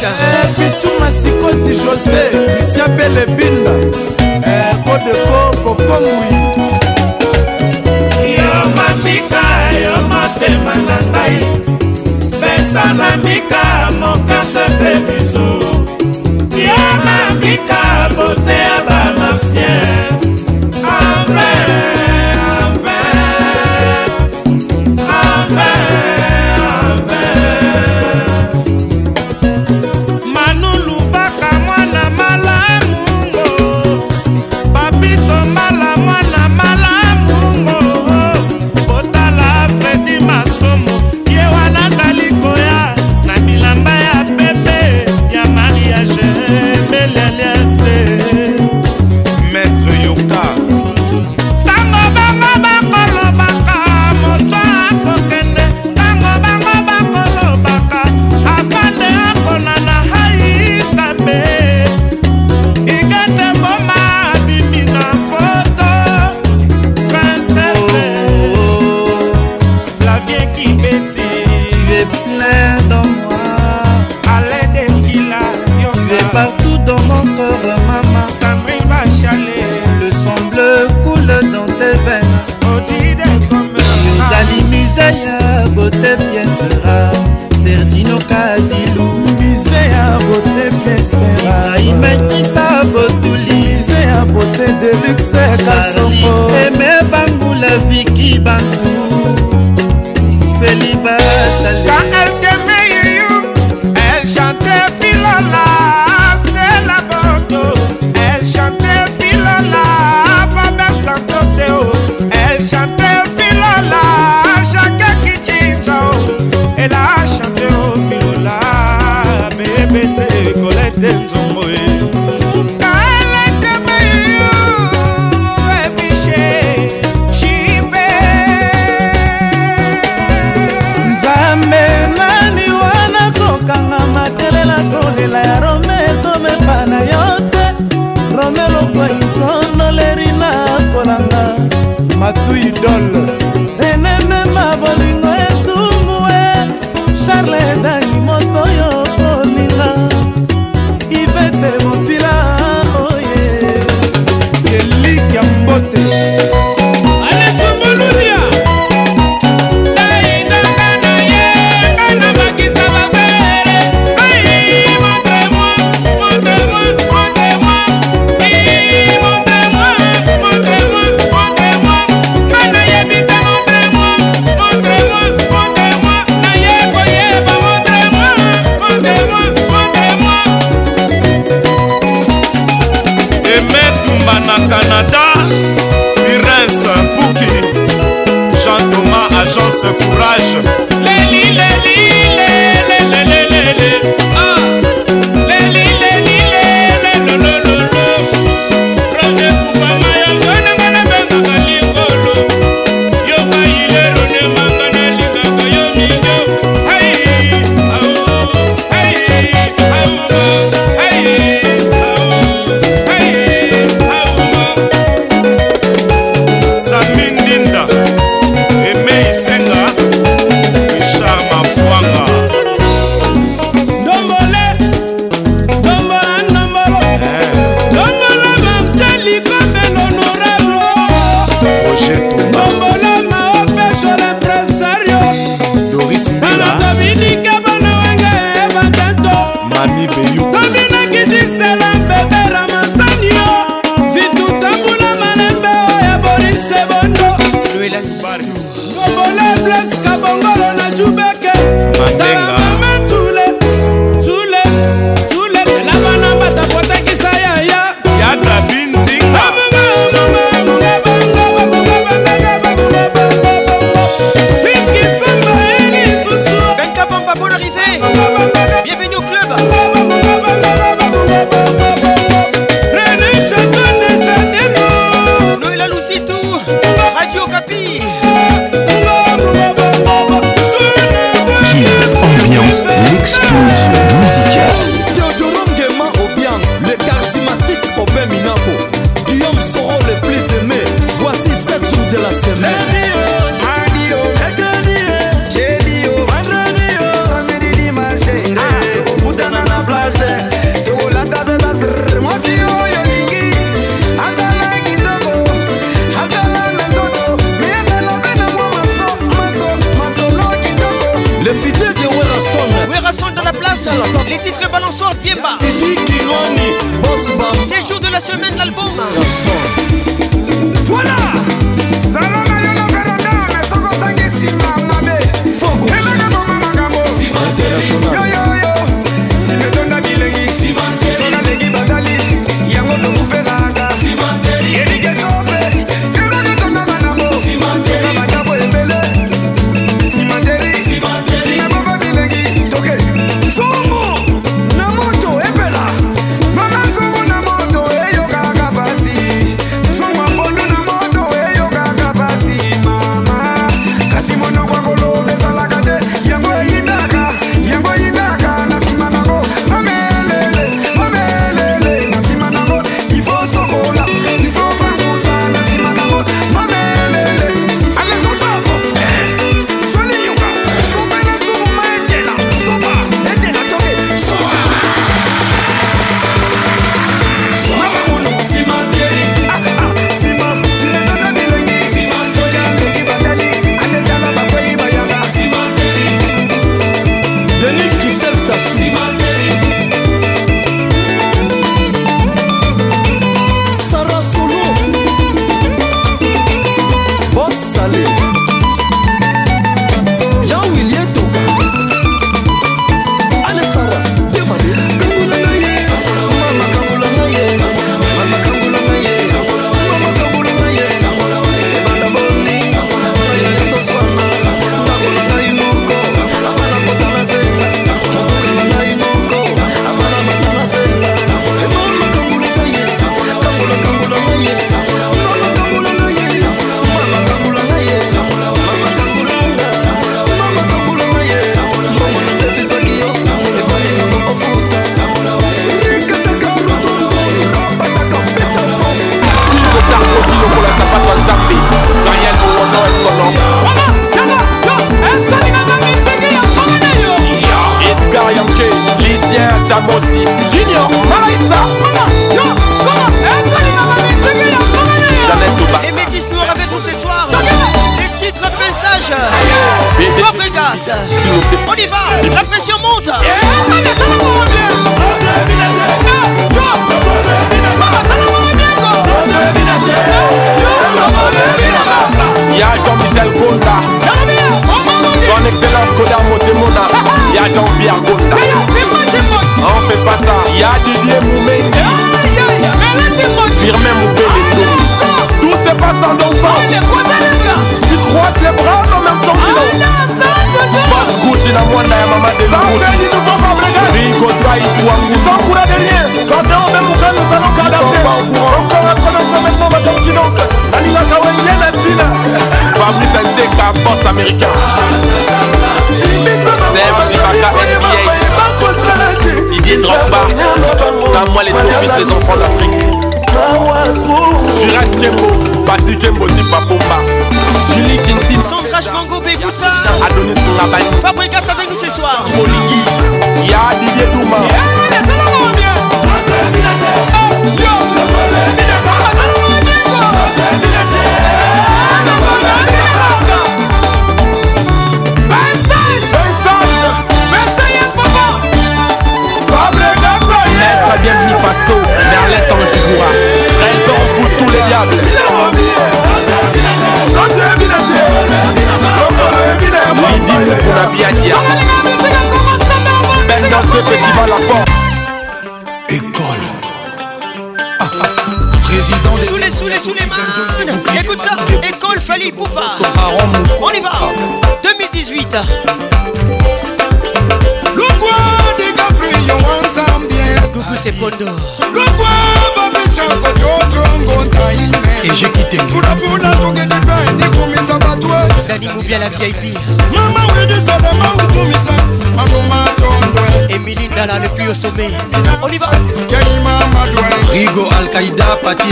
afrika eh, bichuma sikoti josé krisiabele binda kodeko eh, kokomwi yo mamika yo motema na ngai pesa na mika mokanda mpe bisu yo mamika bote ya bamarsiere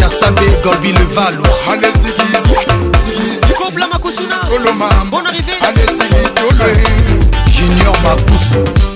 na sambe golbi le valo ale sikisi sikisi kobla makusuna oloma bon arrivé ale sikisi junior makusu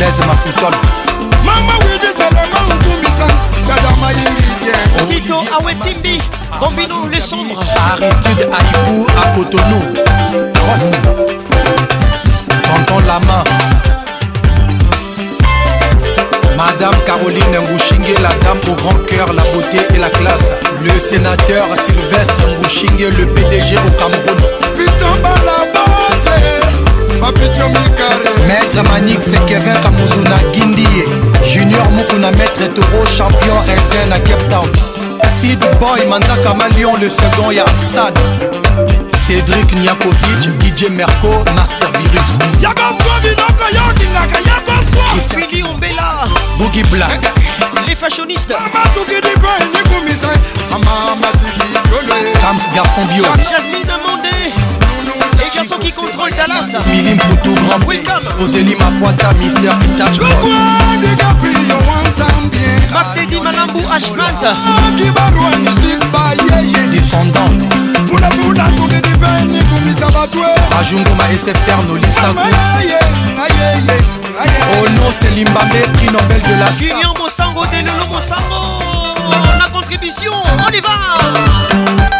ma fouton mama wijisalama utumisa kadama yingijen tito awetimbi Bambino les sombres Aristide Aïkou à Cotonou Pendant la main Madame Caroline Ngouchingue, la dame au grand cœur, la beauté et la classe. Le sénateur Sylvestre Ngouchingue, le PDG au Cameroun. bas, la base maître manik sekevin kamuzuna gindie junior mokuna maître toro champion rsn à cape town sid boy manzaka malion le second ya sad cédrik niakovic dj merco master virus fili ombela bugi black les fashionistes kams garçon bio jasmine demandé Les garçons qui contrôlent Dallas Milim Poutou Grand Welcome Rosely Mapwata Mister Pitach Le roi des gabrillons ensemble Matedi Malambu Ashmat Kibaruani Sisba Yeye Descendant Muna muna tuke dipeni kumisa batwe Ajungoma SFR Nolisa Aye ah, aye ah, aye ah, Oh non c'est Limbambe prix Nobel de la Kylian Mosango Delolo Mosango La contribution on y va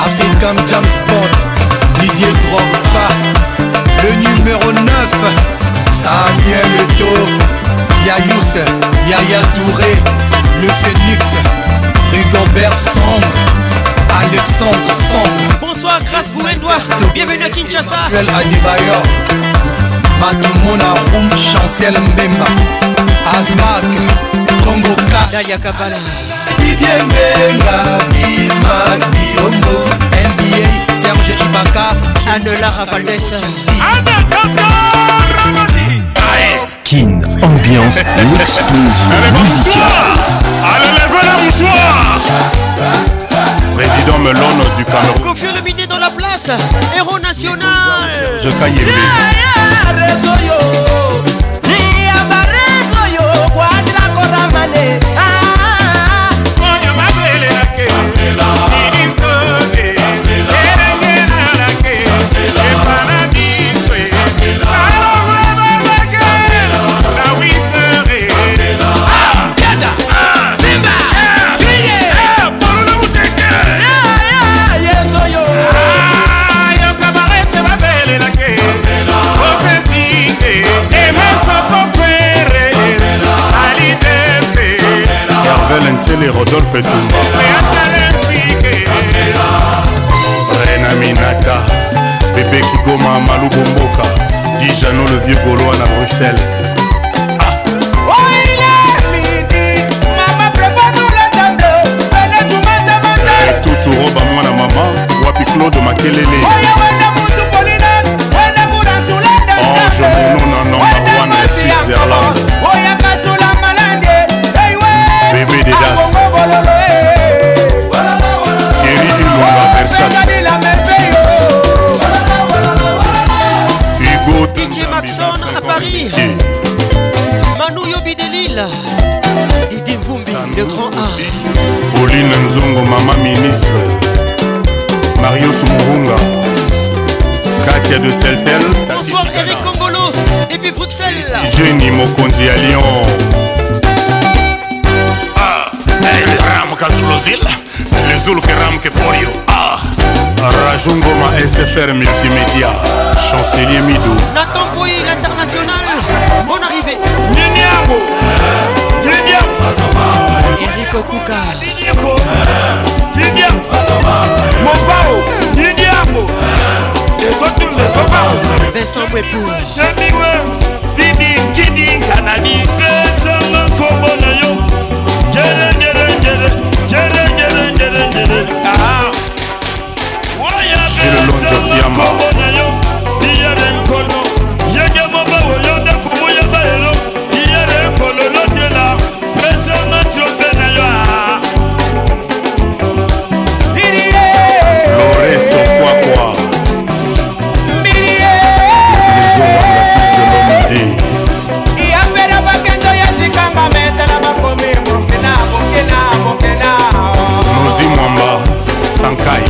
Rappé Jam Sport, Didier Drogba, le numéro 9, Samuel Eto, Yayous, Yaya Touré, le Phénix, Rigobert Sombre, Alexandre Sombre. Bonsoir, grâce vous Edouard, bienvenue à Kinshasa. Samuel Adibayor, Matumona Chancel Mbemba, Azmak, Congo Kabala à Bismarck, Biombo, NBA, Serge Ibaka, Anela Valdez, Anna Cascar, Ramadi, Kin, ambiance, l'explosion musicale. Allez, levez la mouchoir Président Melon du Cameroun. Confieux le midi dans la place, héros national. Je caille yeah, yeah, Michel Ensele et Rodolphe Toumba Rena Minata Bébé Kigoma Malou Bomboka Dijano le vieux Gaulois ah. oh, à Bruxelles eh, Touturo bamwana mama wapi Claude Makelele oh, Ange Monon Kabila Didi Mvumbi le grand A Pauline Nzongo mama ministre Marius Murunga Katia de Seltel Bonsoir Eric Congolo et puis Bruxelles Jenny Mokonzi à Lyon Ah, hey, le ram kazulozil Le zulu ke ram ke porio Rajou Ngoma SFR Multimédia Chancelier Midou Nathan Poyer l'international Mon arrivée Niniango Niniango Enrico Kuka Niniango Niniango Mobao Niniango Desotum Desobao Vincent Wepou Jamiwe Bibi Kidi Kanani Sanga Kombo na yo Jere Jere Jere Jere Jere Jere Jere gilles lonjo fiama yenge moko oyo nde fumu yeba elo iyere ekololo tela presio na trofé na yo loreso kwakwa Sankai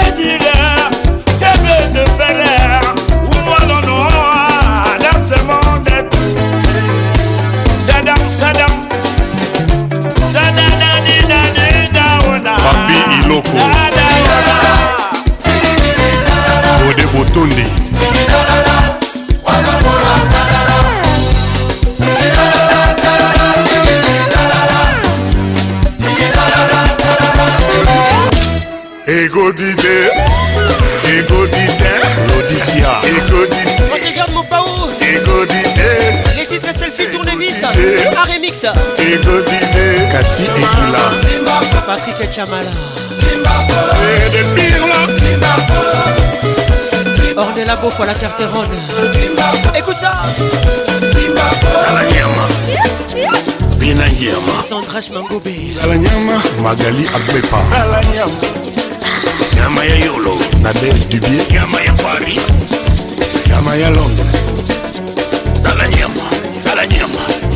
kitoko bode botondi egodide egodide lodisia Arémix Et Cassie et Kula. Patrick Et de Pirla la bouffe à la Carteronne Écoute ça Kalanyama Binanyama Sandrash Mangobe. Kalanyama Magali Agbepa Kalanyama Nyama ya Yolo Nadège Dubier Nyama ya Paris Nyama ya Londres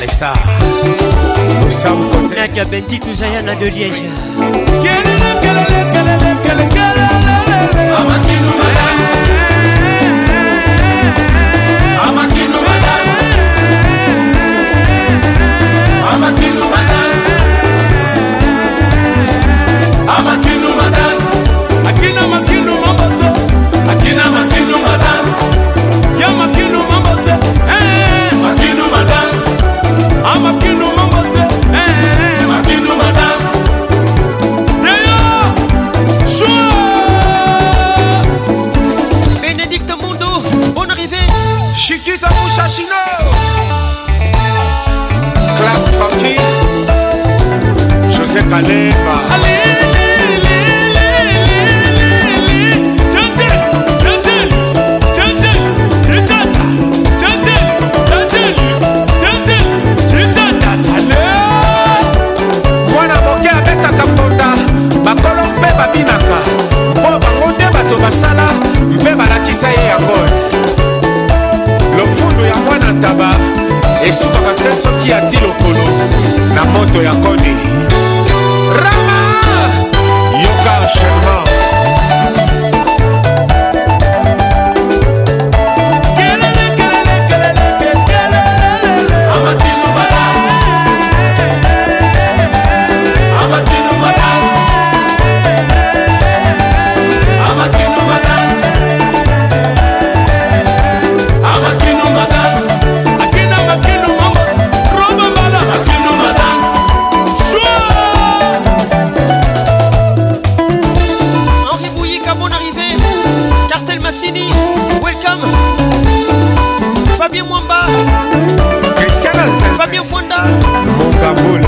les stars. Nous sommes contre Nadia Benzi Toujayana de Liège. kaleba mwana moke abetaka mponda bakolo mpe babinaka mpo bango nde bato basala mpe balakisa ye yango lofundu ya mwana ntaba esukaka se soki ati lokolo na moto ya koni Rama, you can babifunda mokambule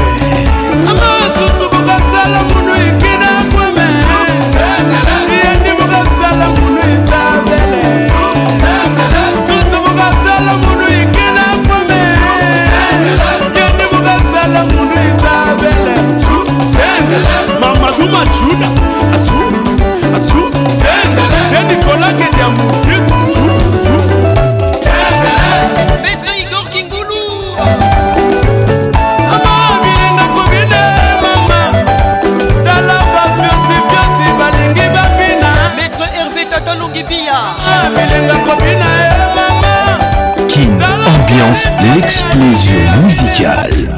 l'explosion musicale.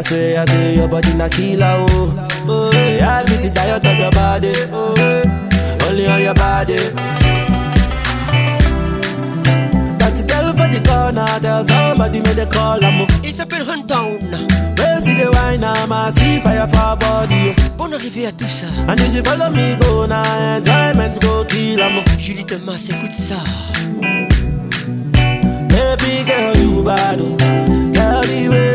I say, I say, your body na killer, oh. Oh, yeah, I get it tired of your body, oh. Only on your body. That girl for the corner, there's somebody made a call, I'm It's up in Huntown. Where see the wine, I'm a see fire for body, oh. Bonne arrivée à tout ça. And if you follow me, go now, enjoyment go kill, I'm Julie Thomas, écoute ça. Baby girl, you bad, oh. Girl, the way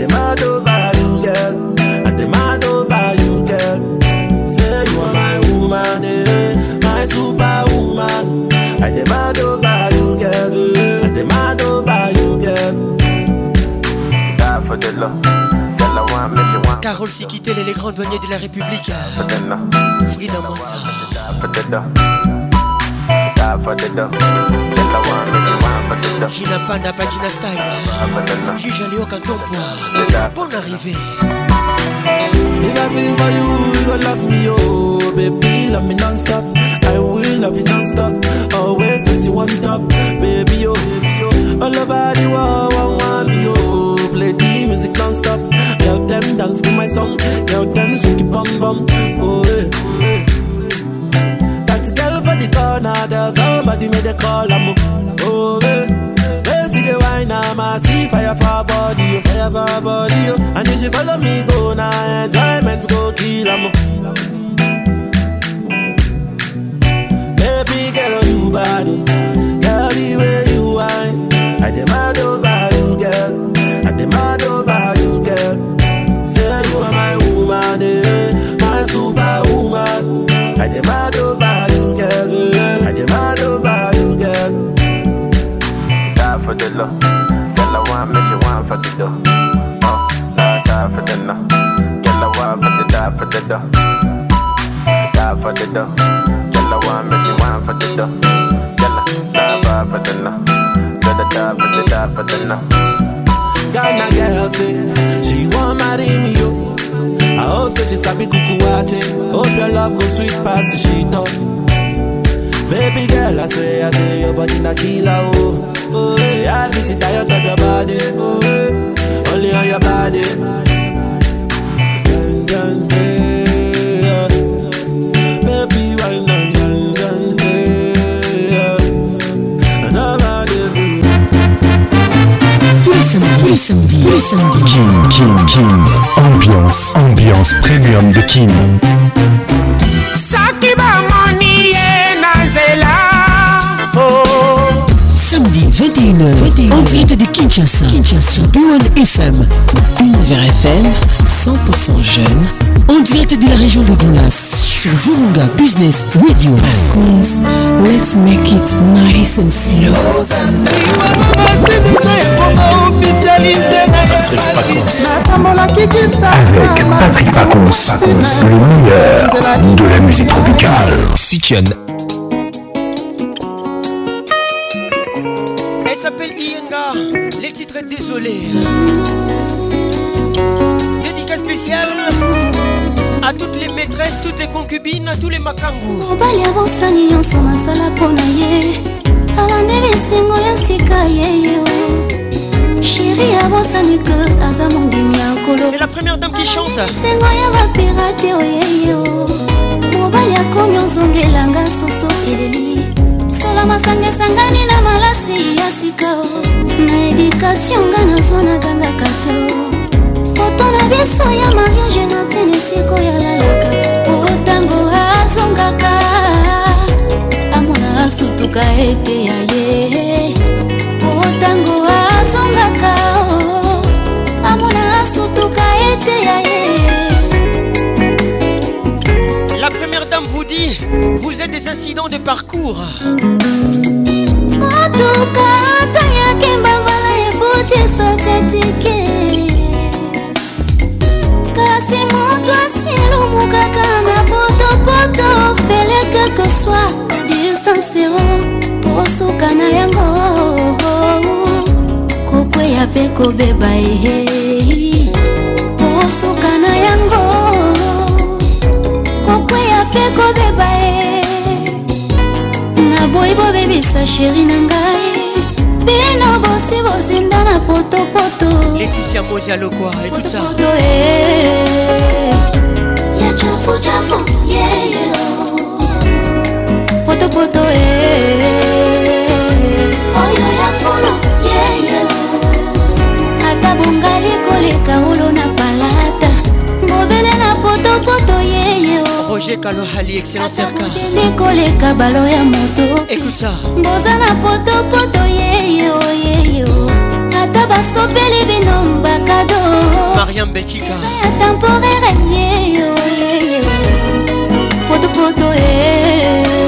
demand over you, girl. I demand over you, girl. Say you are my woman, eh? my superwoman. I demand over you, girl. I demand over you, girl. Die for the love. Carole Sikitel et les grands douaniers de la République. Frida ça Gina Panda j'ina Style Juge Alioka Tompwa Bonne arrivée If I sing for you, you will love me, oh Baby, love me non-stop I will love you non-stop Always this you want top Baby, oh, baby, oh All over the world, I want me, oh Play the music non-stop Tell them dance to my song Tell them shake it bum bum Oh, eh, eh That girl for the car tell somebody me they call am oh eh. They see the wine i am a see fire for body, fire for body. Oh, And if she follow me go now, enjoyment go kill am. Baby girl, you body, girl the way you wine. I demand over you, girl. I demand over you, girl. Say you are my woman, eh. my superwoman. I demand over. slow. Girl, I want me, she want oh, for the dough. Uh, last side for the no. Girl, I want for the die for the dough. Die for the dough. Girl, I want me, she want for the dough. Girl, I die for the no. Girl, I die for the die for the dinner. Ghana girl say she want marry me yo. I hope so. she sabi kuku watching. Hope your love go sweet past she talk. Baby girl, I say, I body na oh. I body, oh. Only on your body. Ambiance, ambiance premium de King. Oh. Samedi 21h, en direct de Kinshasa, Kinshasa, B1 FM, Univers FM, 100% jeune, en direct de la région de Gonaïves, sur Vurunga Business Radio. Pacons, let's make it nice and slow. Avec Patrick Pacons, le meilleur de la musique tropicale. Sitienne s'appelle Ienga. Les titres désolé. Dédicace spéciale à toutes les maîtresses, toutes les concubines, à tous les makangu. Oh. c'est la première dame qui chante kozala masanga esangani na malasi ya sikao na edikatio nga nazwa nagangaka te foto na biso ya mariage natene sikoyalalaka po ntango azongaka amona asutuka ete ya ye vous dit, vous êtes des incidents de parcours. kasi moto asilumukaka na potopoto fele quelque soit distance o posuka na yango kokweya mpe kobeba ehe posuka na yango mpe kobeba ye naboyi bobebisa sheri na ngai bino bosi bozinda na potopoto leticia moja lokwa ekuta eh, eh, eh. ya chafuchafu yeyo potopoto oyo ya fulu yeyo ata bongali koleka wolo na palata mobele na potopoto yeyo roger kalohali excellence rkdeli koleka balo ya moto ekuta mboza na potopoto yeyoyeyo ata basopeli bino bakado mariam betika ya temporaire yeyoyeyo potopoto yeyo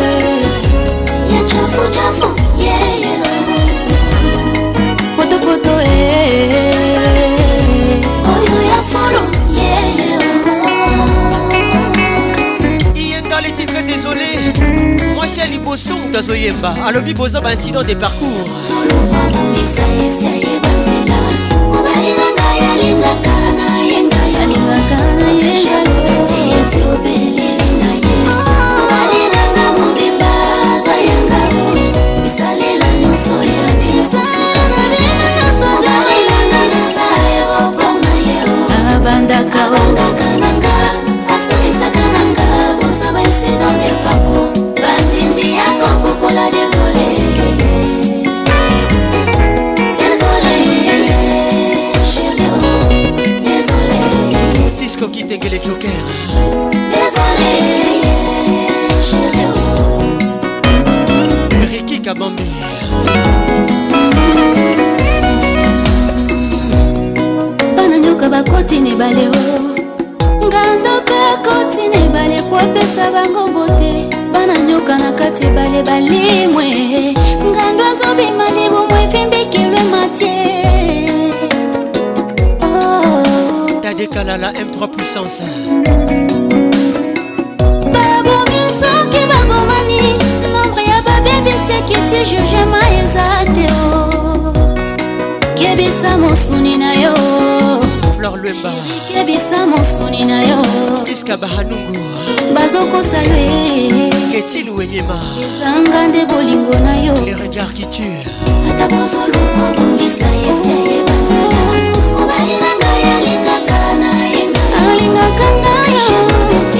marcel liboso moto azoyemba alobi boza baincident de parcours abandaka oh. et les jokers Désolé, Ricky Kabambi bana nyoka bakoti na ebale o ngando mpe akoti na ebale po apesa bango mbote bana nyoka na kati ebale balimwe ngando azobima libumwe efimbikilwe matie décala la M3 puissance babomisoki babomani nombre ya babebisi ekiti jugema eza te o kebisa mosuni na yo flor lwemba kebisa mosuni na yo iska bahanungu bazokosa yo e. ketil wenyema ezanga nde bolingo na yo le regard qui tue ata kozoluka bongisa yesiaye закаляю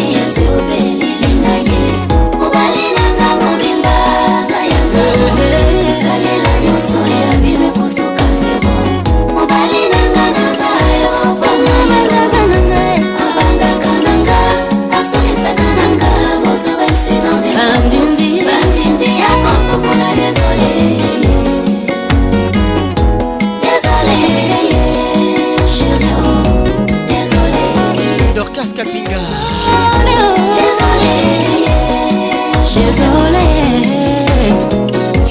Pinga Pinga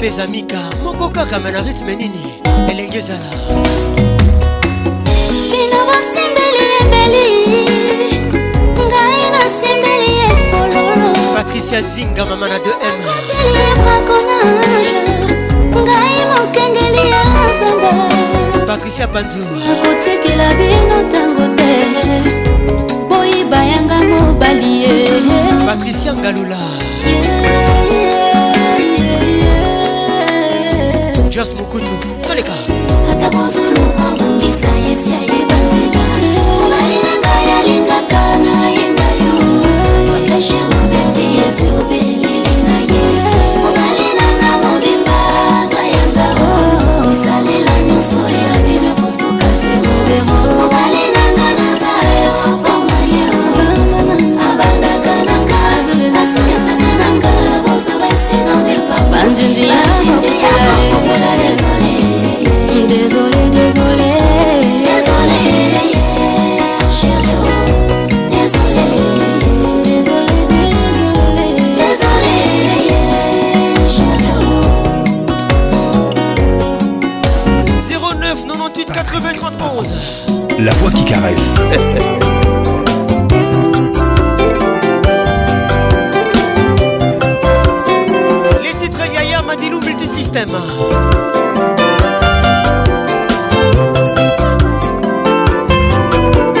fais amika moko kaka me na rythme nini elenge ezala bino bosembeli embeli ngai nasembeli efololo patricia zinga mama na 2m braconage ngai mokengeli ya nzamba patricia panzu nakotikela bino ntango te bayanga mobali ye patricia ngalula jos mokutu toleka ata kozoluka bongisa yesi ayebanzela mobali na ngai alingaka nayemba yo akeshe mobeti yesu obe la voix qui caresse. Les titres Yaya Madilou Multisystème.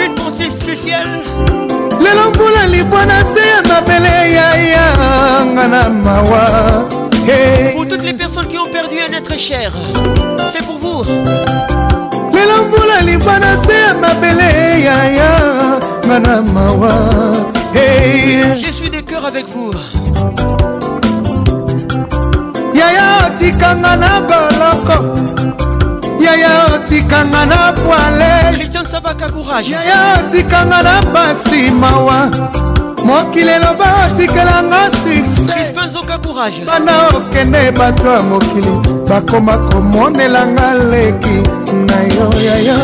Une pensée spéciale. les Pour toutes les personnes qui ont perdu un être cher, c'est pour vous. lokola libwa na se ya mabele yaya nga na mawa je suis de cœur avec vous yaya otikanga na boloko yaya otikanga na poale christian sabaka courage yaya otikanga na basi mawa mokili eloba otikelanga sukseispanzoka courage bana okende bato ya mokili bakoma komonelanga leki na yo yaya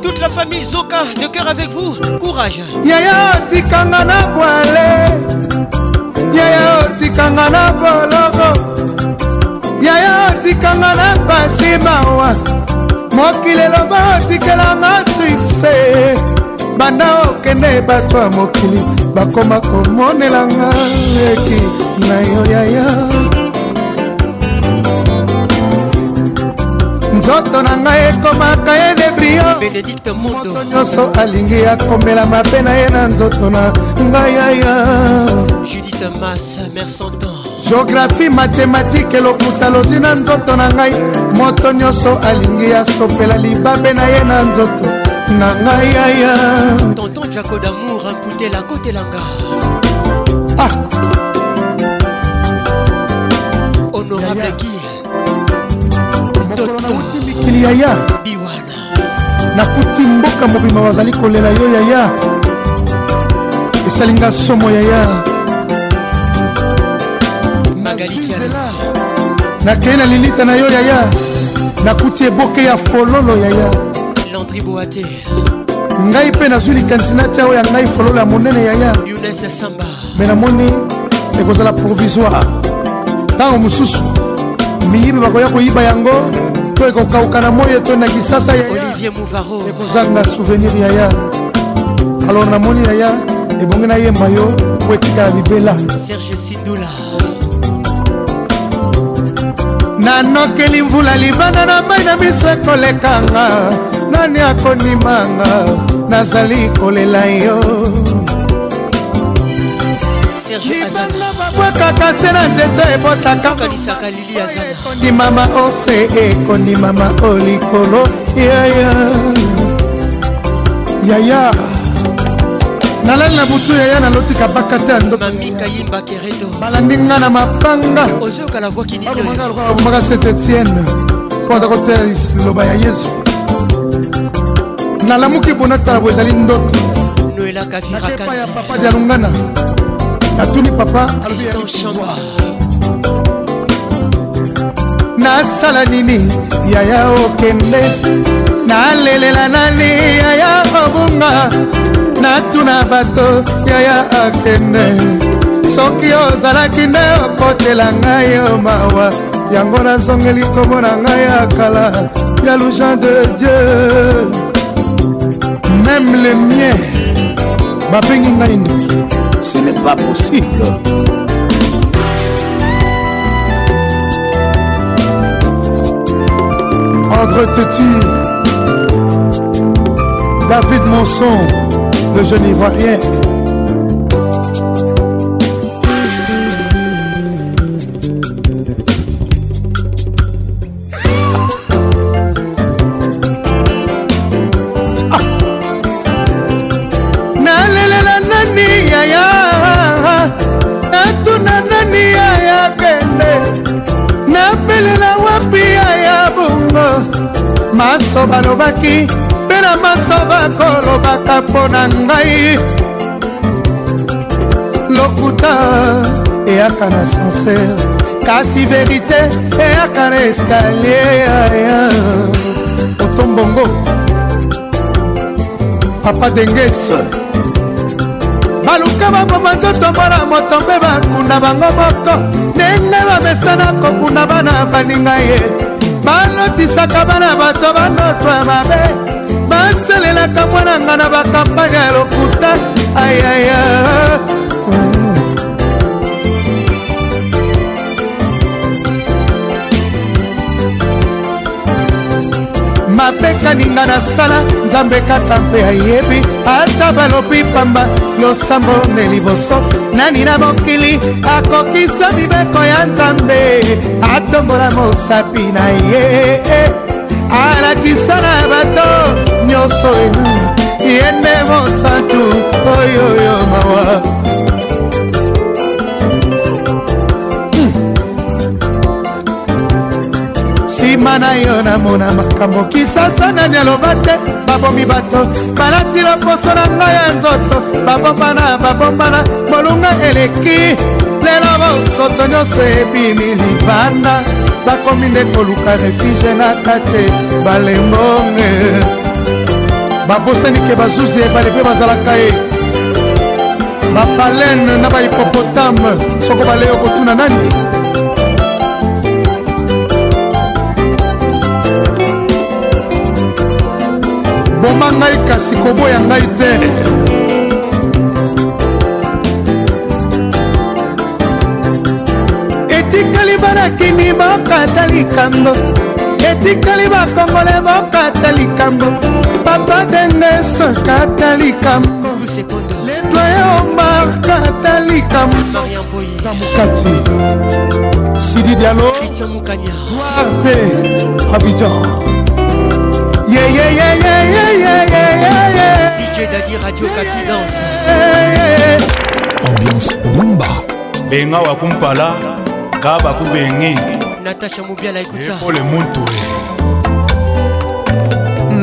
toute la famille zoka de cœur avec vous courage yaya otikanga na bwale yaya otikanga na boloko yaya otikanga na pasi mawa mokili eloba otikelanga sukse banda okende bato ya mokili bakoma komonelanga leki na yo yaya nzoto na ngai ekomaka enebriomoto nyonso alingi akomela mabe na ye na nzoto na ngai aya judith masa mer santan géographie mathématike lokuta lozi na nzoto na ngai moto nyonso alingi asopela libabe na ye na nzoto na ngai aya tonton jako damour amputela kotelanga ah. honorable yeah, yeah. nauti mikili ya ya nakuti mboka mobima bazali kolela yo yaya esali nga somo yaya nazuzela nakei na lilita na yo yaya nakuti eboke ya fololo yaya ngai mpe nazwi likanisi natya oyo ya ngai fololo ya monene yaya me namoni ekozala provisoire ntango mosusu miyibi bakoya koyiba yango to ekokauka na moi eto na kisasa yayaekozanga souvenir yaya alors namoni yaya ebongi nayemba yo po etikala libela serge sidula nanokeli mvula libanda na mai na miso ekolekanga nani akonimanga nazali kolela yo sergebwekaka se na nzete ebotakakalisaka lili azanaekondimama ose ekondimama eh, o likolo yaya yaya nalali na butu yaya nalotika baka te yandomamika yimba keredo balandi nga na mapanga ozoyokala voi kinilobomaka saint etienne mpo ata kotela liloba ya yesu nalamuki bona tala bo ezali ndoto noelaka virakaya papa dialungana atuni papa nasala nini yaya okende nalelela nani yaya obunga natuna bato yaya akende soki ozalaki nde okotela ngai yo mawa yango nazongeli komona ngai ya kala ya lujan de dieu même le mien babengi ngai ndoki ce n'est pas possible. André Tétu, David Monson, le jeune Ivoirien. nyonso balobaki mpe na masaba kolobaka mpo na ngai lokuta eyaka na sansere kasi verite eyaka na eskalier otombongo papa dengese baluka baboma nzoto mpona moto mpe bakunda bango moko ndenge bamesana kokunda bana baninga ye balotisaka bana bato banoto ya mabe basalelaka mwananga na bakampani ya lokuta ayaya mabekani nga nasala nzambe kaka mpe ayebi ata balobi pamba losambo ne liboso nani na mokili akokisa mibeko ya nzambe atombola mosapi na ye alakisa na bato nyonso ye nde mosantu oyoyo mawa motema na yo namona makambo kisasa nani aloba te babomi bato balati loposo na ngai ya nzoto babombana babombana molunga eleki lelo bosoto nyonso ebimi libanda bakomi nde koluka refuge na kate balembonge babosanike bazuzi ebale mpe bazalaka ye babalene na bahipopotame soko baleyo kotuna nani koboma ngai kasi koboya ngai te etikali banakini bokata likambo etikali bakongole bokata likambo papa dengeso kata likambo letoye omar kata likamboamokati sidi dialo duarte abidjan Yeah, yeah, yeah, yeah, yeah, yeah, yeah, yeah. DJ Daddy Radio Kapi Danse. Ambiance rumba. Benga wa kumpala, kaba kubengi. Natasha Mubiala ikuta. Epole muntu e.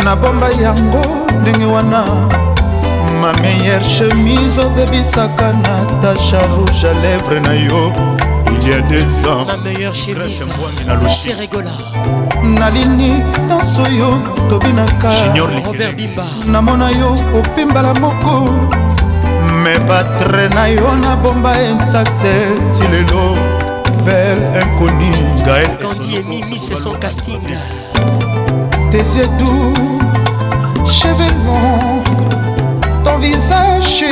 nabomba yango ndenge wana ma meilleure chemise obebisaka natasha rouge à lèvre na yo il y a des ans ma meilleure chemise na loshi nalini nyonso yo tobinaka namona yo opimbala moko me batre na yo nabomba intacte ti lelo bel inconi tes edu chevelon ton visage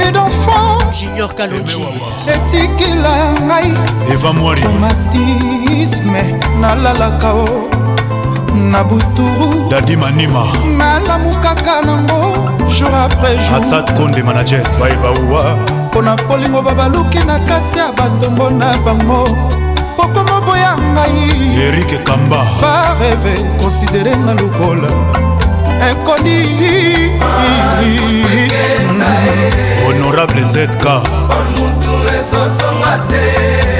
et d'enfant junior kalonji eh, etikila ngai traumatisme nalalaka o na buturu dadi manima nalamu kaka nango jour après jour asad konde manager baebauwa mpo na polingo babaluki na kati ya batombo na bango pokoma boya ngai erike kamba bareve konsidere nga lokola ekoni honorable zk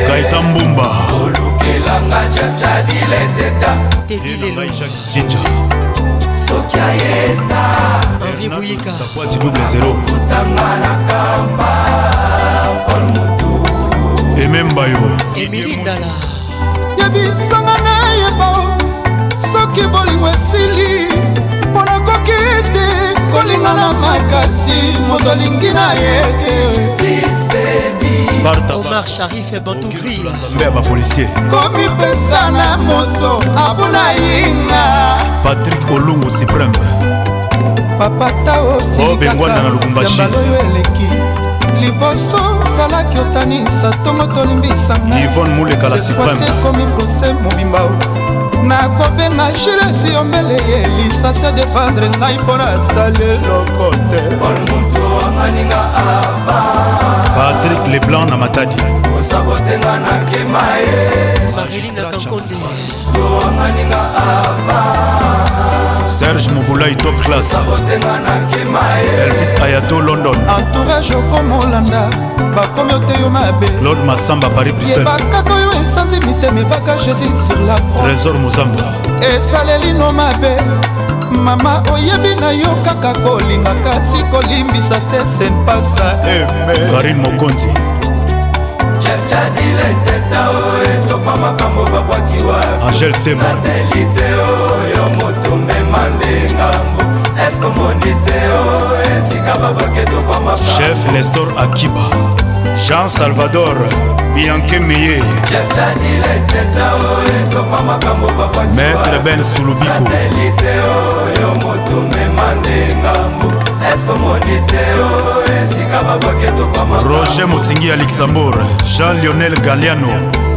kaita mbumba olukelanga jafjadile teta tedi lelo soki ayeta henri buyikakwati double zero kutanga na kamba pol motu emembayo emili ndala yebisanga nayeba soki bolingo esili mpo nakoki te kolinga na makasi moto alingi na ye te omar sharif ebantougrimbe ya bapolisier komipesa na moto abuna yinga patrik olongo supreme papata osilikaka yambaloyo eleki liboso salaki otanisa ntongo tolimbisanga ivone mulekala supreme ekomi prose mobimba nakobenga gilesi omele ye lisasi adefendre ngai mpo nasali eloko te patrik leblanc na matadi kosabotenga nakema ye marilinakakonde toanganinga ava serge mobulai top classelvis ayato london entourage okomolanda bakomi ote yo mabe claude masamba paris briselbakaka oyo esanzi mitema ebaka jésus sur la trésor mozamba ezalelino mabe mama oyebi na yo kaka kolinga kasi kolimbisa te senpasa karin mokonzi angel tema omema nde ngambo eske omoni te o oh, esika babaketo kwa machef nestor akiba jean salvador bianke meye oh, maître ben sulubikoatelite oyo oh, motumema nde ngambo eske omoni te o esika babaketo kwa roger motingi ya luxembourg jean lionel galiano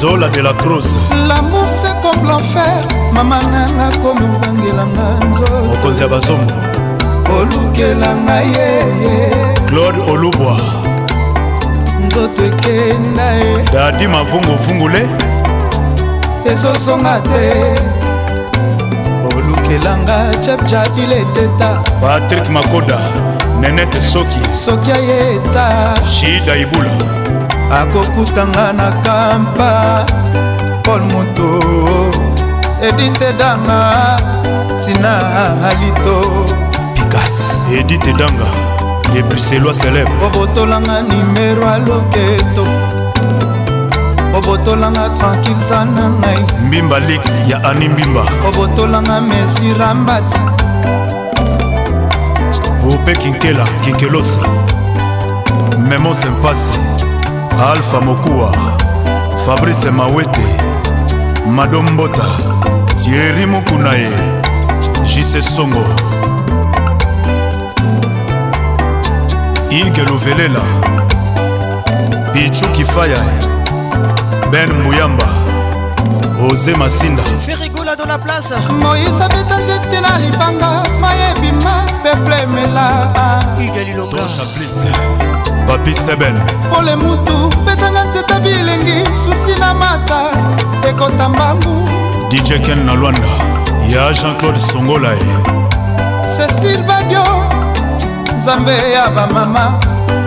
zola de la crose lamour c'est comme l'enfer mama nanga komi obangelanga nzo mokonzi ya bazongo olukelanga ye eh, eh. claude olubwa nzoto ekenda ye eh. dadi mavunguvungule ezozonga te olukelanga chepchadileteta patrik makoda nenete soki soki ayeta shida ibula akokutanga na kampa paul moto edite danga tina alito pikas edite danga lebruselois célèbre obotolanga nimero aloketo obotolanga tranquille za na ngai mbimba lix ya ani mbimba obotolanga mesirambati bope kinkela kinkelosa memo sempasi alpha mokuwa fabrice mawete madombota tieri mokuna ye jise songo ige luvelela pichu kifaya ben muyamba oze masinda ferigola dans la place moïse abeta nzete na libanga mayebima peplemela igelilonga papi sebel pole mutu betanga nzeta bilengi susi na mata ekota mbangu dj ken na lwanda ya jean-claude songola ye cécile badio nzambe ya bamama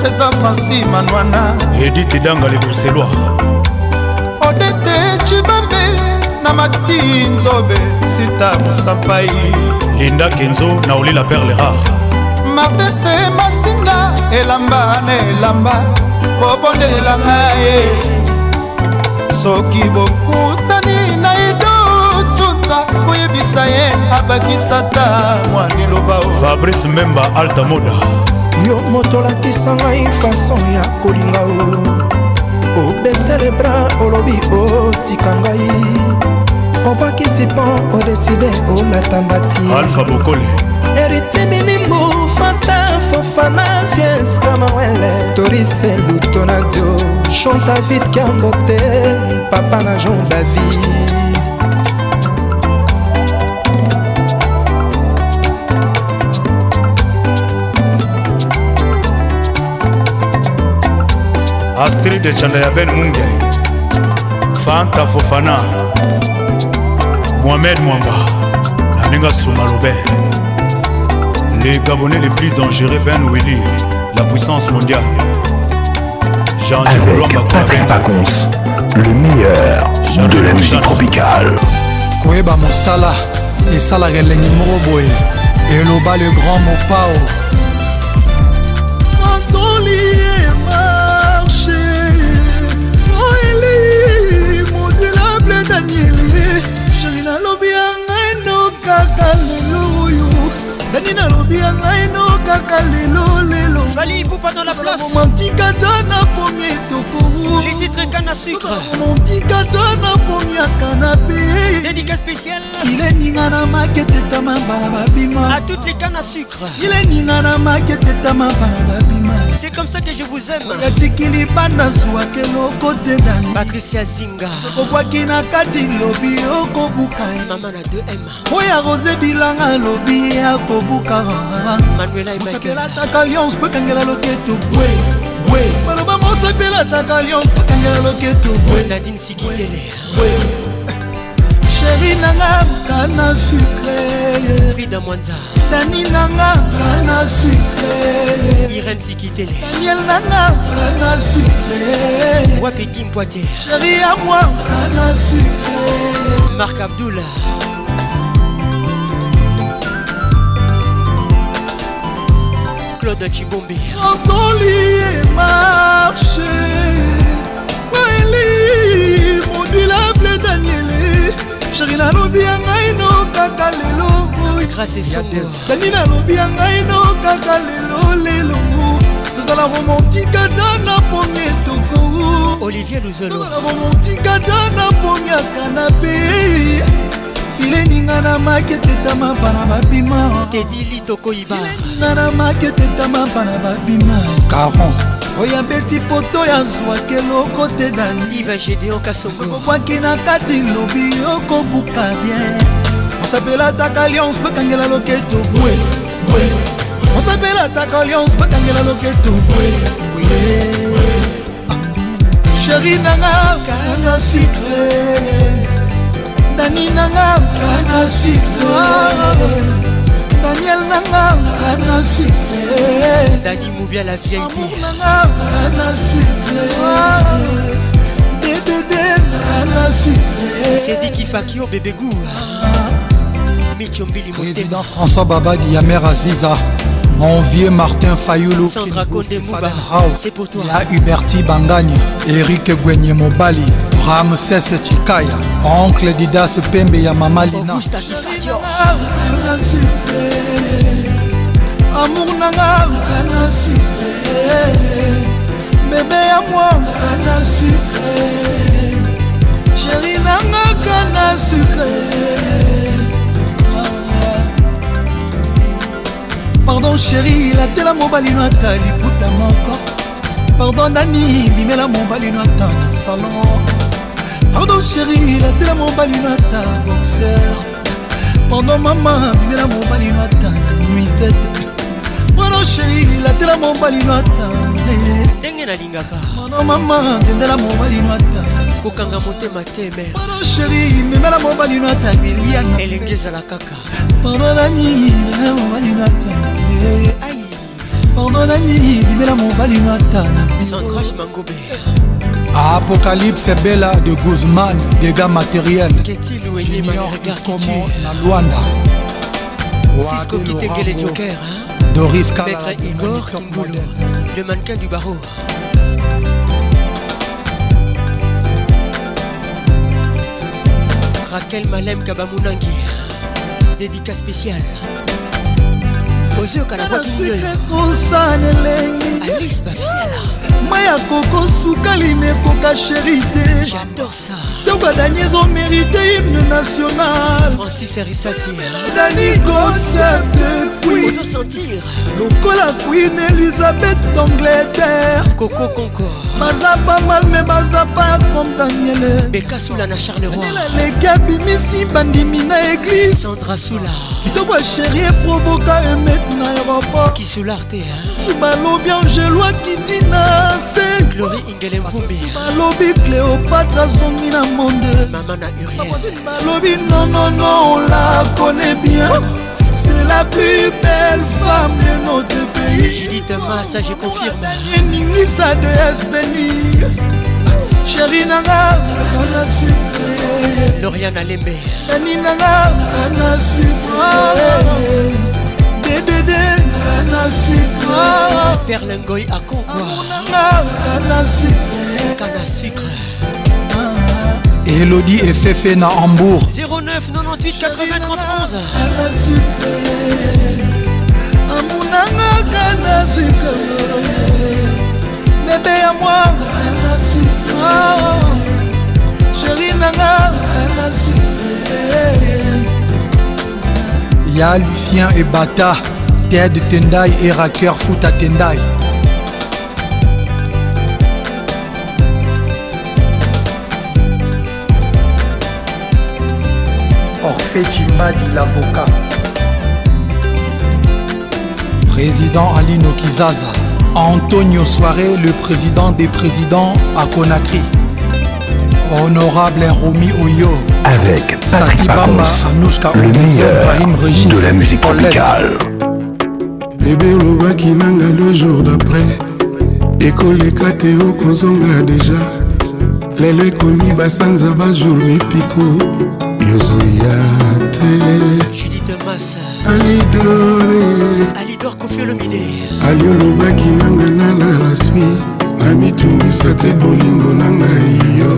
président franci manwana edite danga le bruxellois odete cibambe na mati nzobe sita mosapai linda kenzo na olela perle rare martese masinga elamba na elamba bobondelela ngaye soki bokutani na idotuta koyebisa ye abakisata mwa liloba fabrice memba alta moda yo motolakisa ngai fason ya kolinga o obesele bra olobi otika ngai obakisi mpo odeside olata mbati alfa bokole eritimini mbu fofana viens kamawele torise lutonado chanta vit kambote papa na jean david astrid ecanda ya ben munge fanta fofana mohamed mwamba na ninga suma lobert Les Gabonais les plus dangereux, Ben Willy, la puissance mondiale. Jean Avec Patrick Pacons, le meilleur de la musique tropicale. Koeba Mosala, et Salare moroboe. et Loba le grand Mopao. nini nalobi ya ngai no kaka lelo lelo lelomantikata napomi etokomantikata napomi ya kanapefileninga na maketetama bana babima fileninga na maketetama bana babima c'est comme ça que je vous aime yatikili banda zwwaka eloko te dani patricia zinga okwaki na kati lobi okobuka mama na 2m oyo rose bilanga lobi akobuka manuelaelataka lyonce mpo ekangela loketo bwe bwe baloba mosepelataka lyonce mpo ekangela loketo bwe nadine sikindele Chérie nana, kana sucre vida mwanza dani nanga kana sucre daniel nanga kana sucre Wapi poitier Chérie ya moi kana sucre marc abdoula Claude Chibombe Antolie marché Waeli mon Daniel sheri nalobi ya ngai no kaka lelo dani nalobi ya ngai no kaka lelo lelo tozala romantika ta na ponge toko olivier luzolotozala romantika ta na ponge ya kanape fileninga na maketetama bana babima tedili tokoyibaninga na maketetama bana babima caron oyo abeti poto yazwaki eloko te naniokokwaki na kati lobi okobuka bien mosapelataka alliance bakangela loketo bwe bwe mosapelataka alliance bakangela loketo bwe bwe sheri ah. nanga kana sucre nani nanga kana sucre daniel nanga ngana sucre dani mobia la vieille amour nanga ngana sucre dedede ngana sucre sediki fakio bébé gour michombili président françois babadi ya mère aziza mon vieux Martin Fayoulou, c'est pour toi. La Huberti Bangagne, Eric Gwenye Mobali, Ramsès Chikaya, oncle Didas Pembe Yamamalina. kana sucre amour nanga kana sucre bebe ya mwanga kana sucre sheri nanga kana sucre pardon chéri latela mobali no ata liputa moko pardon nani bimela mobali no ata salon pardon chéri latela mobali no ata boxeur pardon mama bimela mobali no ata nuisete pardon shei latela mobali no ata ndenge nalingaka pardon mama dendela mobali no ata kokanga motema te mer pardon sheri memela mobali no ata bilianga elenge ezala kaka pardon nani memela mobali no ata ai pardon nani bimela mobali no ata na sangrache mangobe Apocalypse et Bella de Guzman, dégâts matériels. Junior Ikomo na Luanda. Cisco Kitenge les Joker, hein? Doris Kala, Maître Igor Tingolo, le mannequin du barreau. Raquel Malem Kabamunangi, dédicace spéciale. ozoyokanasika kosa na elengi mai akokosuka limekokasheri te j'adore ça kitoko dani ezomérite hymne nationaldani gosef depuis lokola queen elizabeth d'angleterre baza pas mal me baza pas comme danieleleki abimisi bandimi na église kitoko asheri eprovoka emet na aéroport si balobi angeloa kiti na se balobi cléopatre azongi na monde balobi nonono on la connaît bien c'est la plus belle femme de notre pays Judith Massa je confirme ningisa de espenis sheri nanga ana sucre lorian alembe dani nanga ana sucre ddd ana sucre perlengoy akongwa ana sucre kana sucre Elodie et Fefe na Hambourg 09 98 80 31 amunangaka na sika bebe ya mwa sheri nanga ya lucien ebata ted tendai et raker foot à tendai Orphée Chimbadi, l'avocat. Président Alino Kizaza, Antonio Soare le président des présidents à Conakry. Honorable Rumi Oyo. Avec Patrick Pacons, le meilleur de la musique tropicale. Bébé olobaki Kilanga, le jour d'après École Kateo Kozonga déjà Lele ekomi basanza mi piko. yozoya te judith masa alidore alidor kofiolomide aliolobaki nanga nalala swi namitungisa te bolingo na ngai yo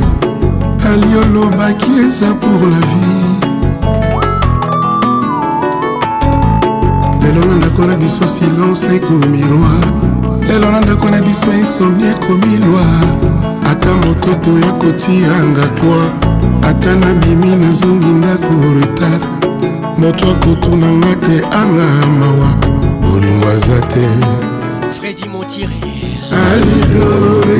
aliolobaki eza pour la vie lelo na ndako na biso silence ekomi roi lelo na ndako na biso insomni ekomi lwa ata moto toya kotianga toi ata nabimi nazongi ndako retard moto akotunanga te anga mawa bolingo aza te fredi montiri alidore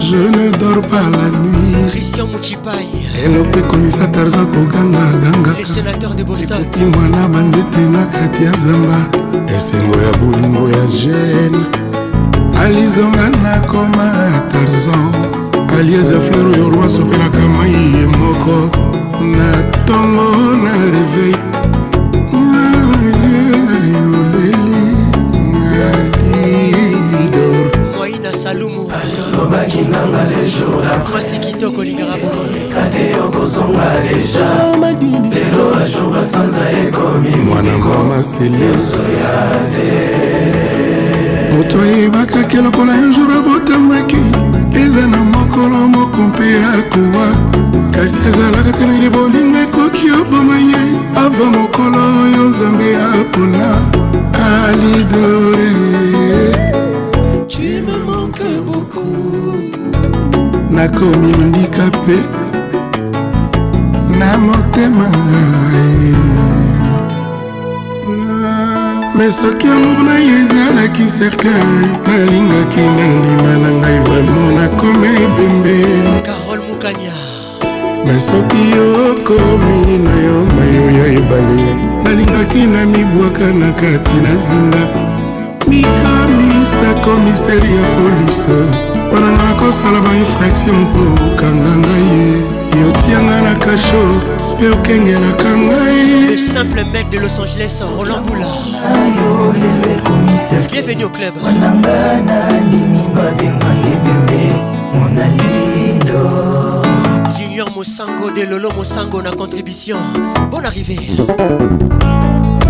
je ne dors pas la nuit christian muchipai eloko ekomisa tarzan kogangagangakaekuti mwana banzete na kati ya zamba esengo ya bolingo ya gene alizonga nakoma tarzan alieza fleur oyo rwasi opelaka mai ye moko na ntongo na reveil alobaki nanga lejourmasi kitoko lingakate okozonga deja lelo bajour basanza ekomi mwanekomaseliozoya te moto ayebakaki lokola un jour abotamaki mokolo moko mpe akowa kasi ezalaka te nini bolingo ekoki oboma ye ava mokolo oyo nzambe apona alidore nakomi ondika mpe na motema me soki amour na yo ezalaki cercueil nalingaki nandima na ngai vraimen nakomi ebembe carol mokanya me soki okomi na yo mayo ya ebale nalingaki na mibwaka na kati na zinga mikamisa komiseri ya polise mpona nga nakosala bainfraction mpo okanga ngai ye yotianga na kasho mpe okengelaka ngai Le simple mec de Los Angeles, Roland Boula. Bienvenue au club. Junior Mosango de Lolo Mosango na contribution. Bonne arrivée.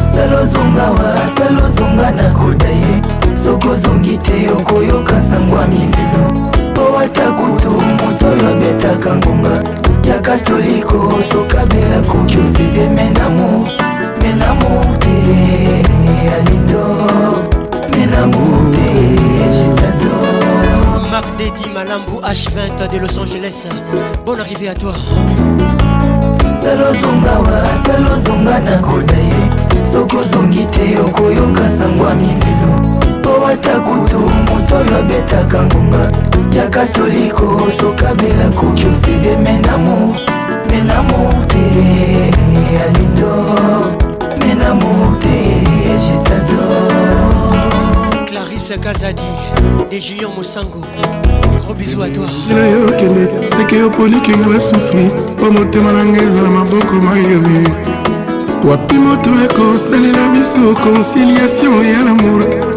salozongawa salozonga na koda ye soki ozongi te okoyoka sango ya mililo po ata kutu moto oyo abetaka ngonga ya katoliko sokabela akoki osede men amour men amour te alidor men amour te jetador marc dedi malambu h20 de los angeles bonne arrivée à toi salozonga wa salozonga na koda ye soki ozongi te okoyoka sango ya milelo ata kutu moto oyo abetaka ngonga ya katoliko sokabela koki oside menamo menamo te alindo menamo te jetado clarisse kazadi de julien mosango gros bisou à toi na yo kende teke yo polikinga na soufri mpo motema na ngai ezala maboko mayewe wapi moto ekosalela biso conciliation ya lamour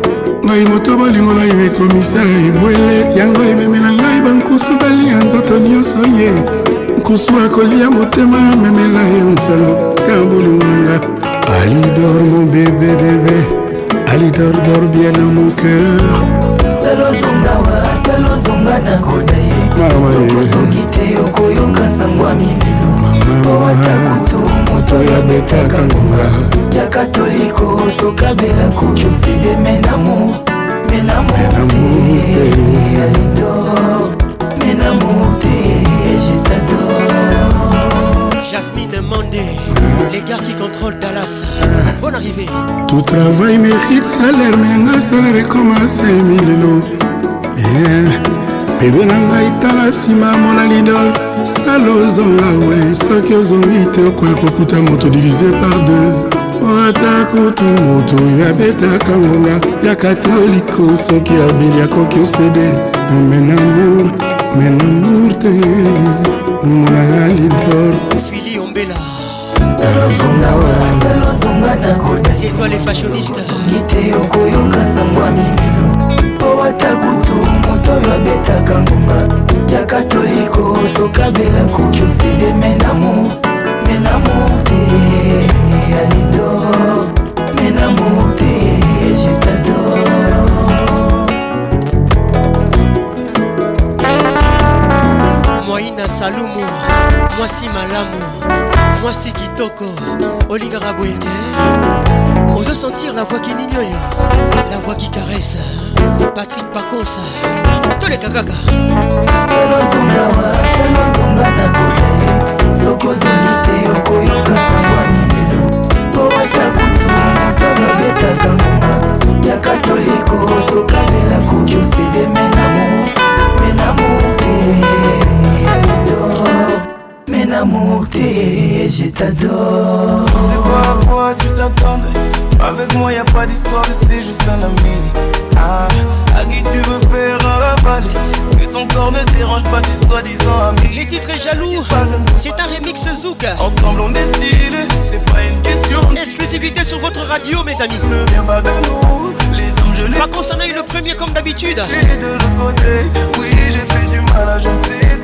ngai moto bolingo na yo ekomisa ebwele yango ememela ngai bankusu balia nzoto nyonso ye nkusu akolia motema amemela ye nsango ya bolingo na nga alidor mon bebe bebe alidor dor bien na mon cœur salozongawa salozonga na koda yesokosoki te okoyoka sango ya mililo po ata kutu moto yabetaka ngonga ya katoliko tokabela koki oside menamour menamour te alidor menamour te eh. jetador eh, jasmine mande eh. les gars qui contrôlent dallas bonne arrivée tout travail mérite salaire menga salaire ekomasa emilelo bebe na ngai tala nsima mona lidor sala ozonga we soki ozongi te okoya kokuta moto divisé par deux ata kutu moto oyo abetaka ngonga ya katoliko soki abeli akoki osede menamour menamour te omonanga lidor fili ombela étoile fashionisteki te okoyoka sango ya mililo po ata kutu moto oyo abetaka ngonga ya katoliko soki abeli akoki osede menamour menamour te mwasi kitoko olingaka boye te ozosentir la voix kininioyo la voix qui caresse patrik pakonsa toleka kaka selozongawa selozonga na kote soki ozongi te okoyoka sangwa mililo po ata kutu moto babetaka nguma ya katoliko sokabela koki osedemena t'adore. C'est pas à quoi tu t'attendais. Avec moi, y a pas d'histoire, c'est juste un ami. Ah, à qui tu veux faire avaler Que ton corps ne dérange pas tes soi-disant amis. Les titres et jaloux, c'est un remix Zouk. Ensemble, on est stylé, c'est pas une question. Exclusivité sur votre radio, mes amis. Ne viens pas de nous, les anges, les. Pas qu'on le premier comme d'habitude. Et de l'autre côté, oui, j'ai fait du mal à je ne sais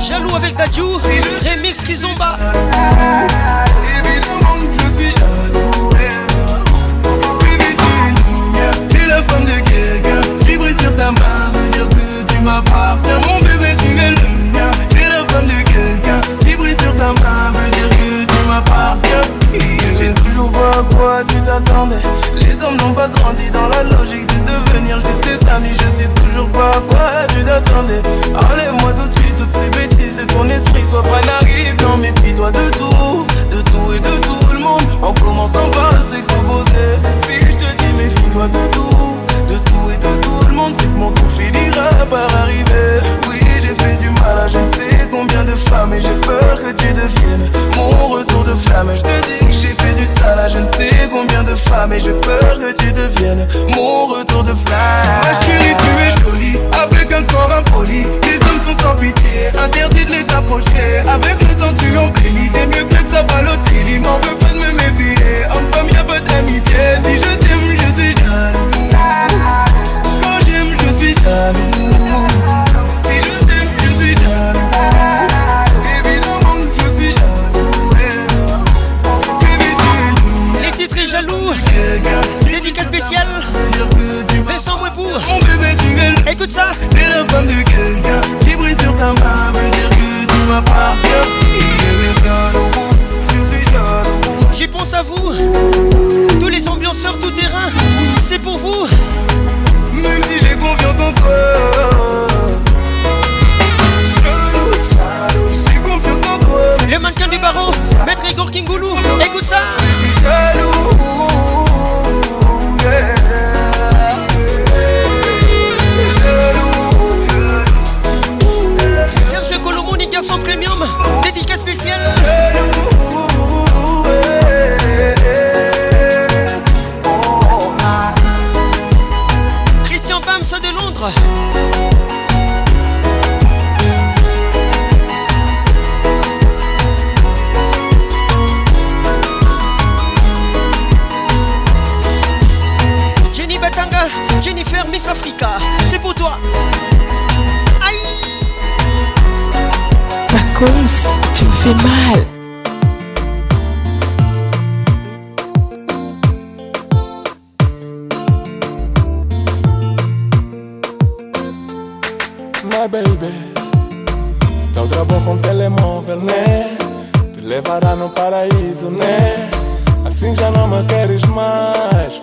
jaloux avec Dadjou, remix Kizomba. Évidemment que je suis jaloux. Baby, tu es la femme de quelqu'un. Vibrer sur ta main veut dire que tu m'appartiens. Mon bébé, tu es le mien. Tu la femme de quelqu'un. Vibrer sur ta main veut dire que je ne toujours pas quoi tu t'attendais Les hommes n'ont pas grandi dans la logique de devenir juste des amis Je sais toujours pas quoi tu t'attendais Enlève-moi tout de suite toutes ces bêtises de ton esprit soit pas naïf, non méfie-toi de tout De tout et de tout le monde En commençant par opposé Si je te dis méfie-toi de tout De tout et de tout le monde mon tour finira par arriver Oui fait du mal à je ne sais combien de femmes Et j'ai peur que tu deviennes mon retour de flamme Je te dis que j'ai fait du sale je ne sais combien de femmes Et j'ai peur que tu deviennes mon retour de flamme Ma chérie tu es jolie, avec un corps impoli Les hommes sont sans pitié, interdit de les approcher Avec le temps tu en bénis, t'es mieux que ça balotille Il m'en veut pas de me méfier, homme-femme y'a pas d'amitié Si je t'aime je suis jaloux Quand j'aime je suis jaloux les titres et jaloux, dédicace spéciale. moi pour mon bébé tu es Écoute ça. la femme de quelqu'un qui brille sur ta main, veut dire que tu m'appartiens. J'y pense à vous, tous les ambianceurs tout terrain, c'est pour vous. Même si j'ai confiance en toi. le maintien du barreau, maître Igor Kingoulou, écoute ça Serge Nika garçon premium, dédicace spéciale Christian Pams de Londres Jennifer Miss Africa. C'est pour toi. Aïe. Paconce, tu me fais mal. My baby, tá o trabalho com telemóvel, né? Te levará no paraíso, né? Assim já não me queres mais.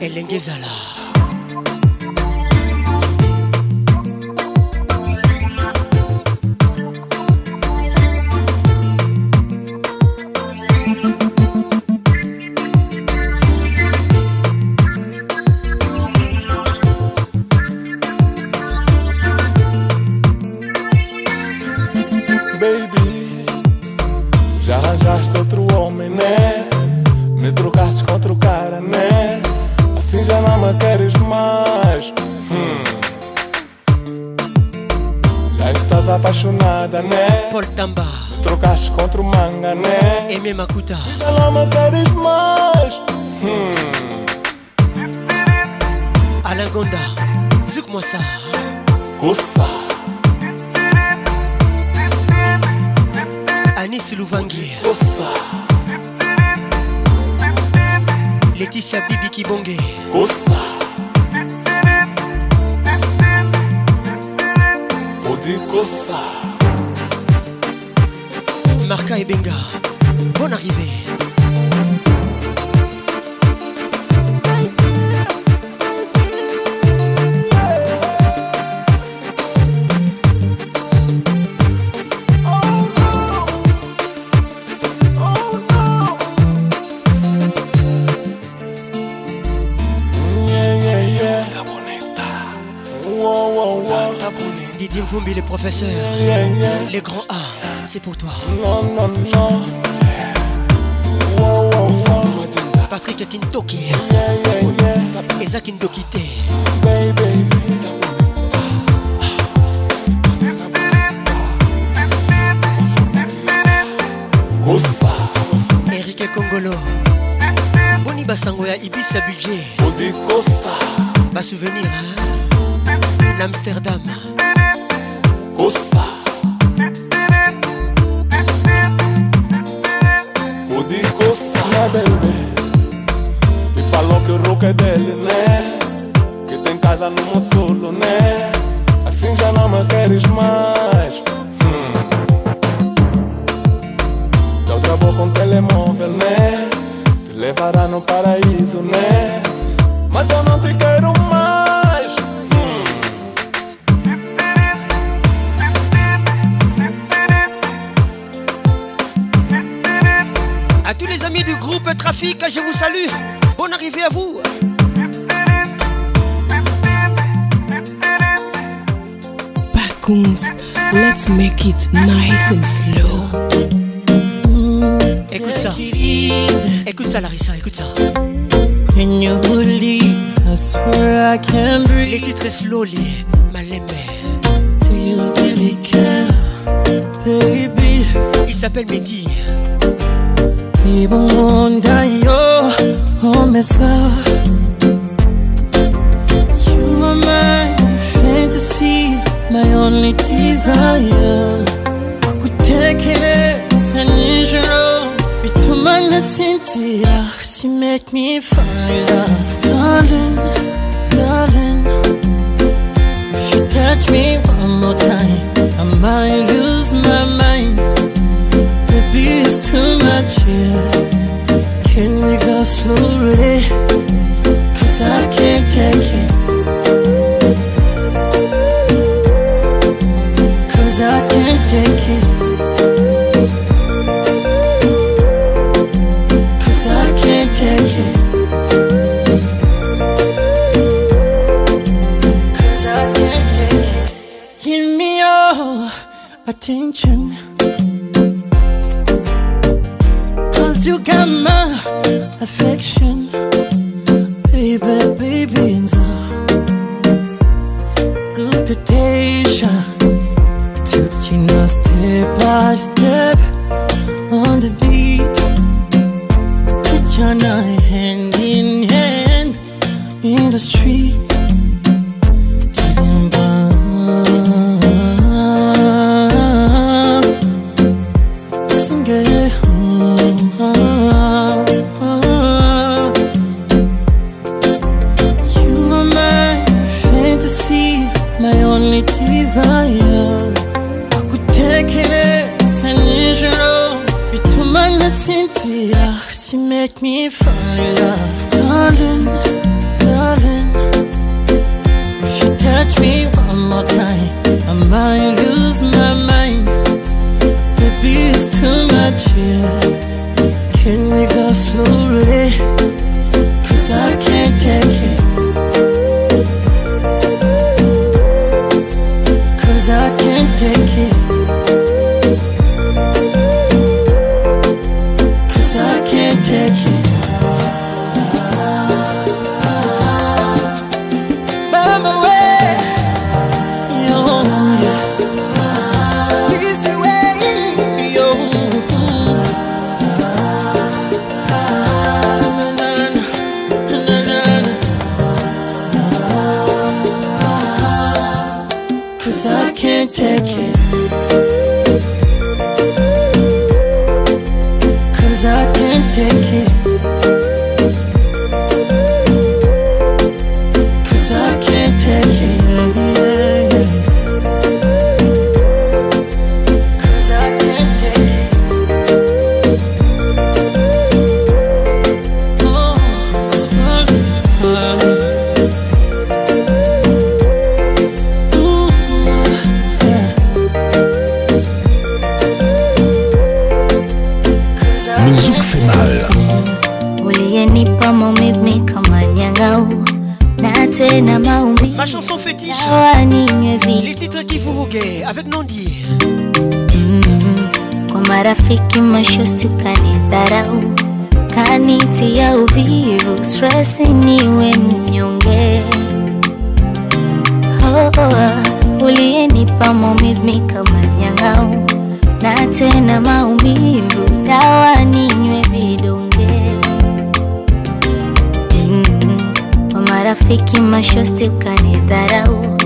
elenge ezala Madané Paul Tamba Trocas contra o Mangané Aimé Makuta Se já não me deres mais hmm. Alain Gonda Zouk Moissa Ossa Anis Louvangi Ossa Laetitia Bibi Kibonge Ossa Odikosa Marca et Benga. Bonne arrivée. Combien les professeurs les grands A, c'est pour toi. Non, non, non. Wow, wow, wow. Patrick Kintoki, Esa Kindokite. Eric Kongolo, Boni Basango Ibis Ibiza Budget, Bas souvenir, hein? Amsterdam. baby Me falou hmm. que o rock é dele, né? Que tem casa no Mossulo, né? Assim já não me queres mais hum. Deu trabalho com telemóvel, né? Te levará no paraíso, né? Mas eu não te quero mais groupe Trafic, je vous salue. Bonne arrivée à vous. Bacons, let's make it nice and slow. écoute ça. Écoute ça, Larissa, écoute ça. When you leave, I swear I can breathe. Les titres slowly, aimés Do you really care, baby? Il s'appelle Mehdi. 이방온다요 홈에서 You are my fantasy My only desire 꾸꾸태기는 산이주로 비토만 나 Cynthia Cause you make me fall in love Darling, darling If you touch me one more time I might lose my Can we go slowly? Rafiki mashosti ukanidharau,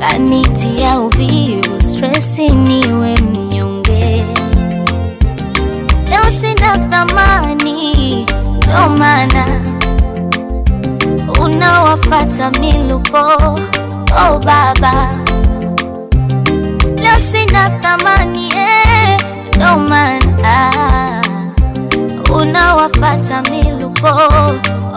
kanitia uvivu, stresi niwe mnyonge. Leo sina thamani, ndo maana unawafata milupo. Oh baba, leo sina thamani eh, ndo maana unawafata milupo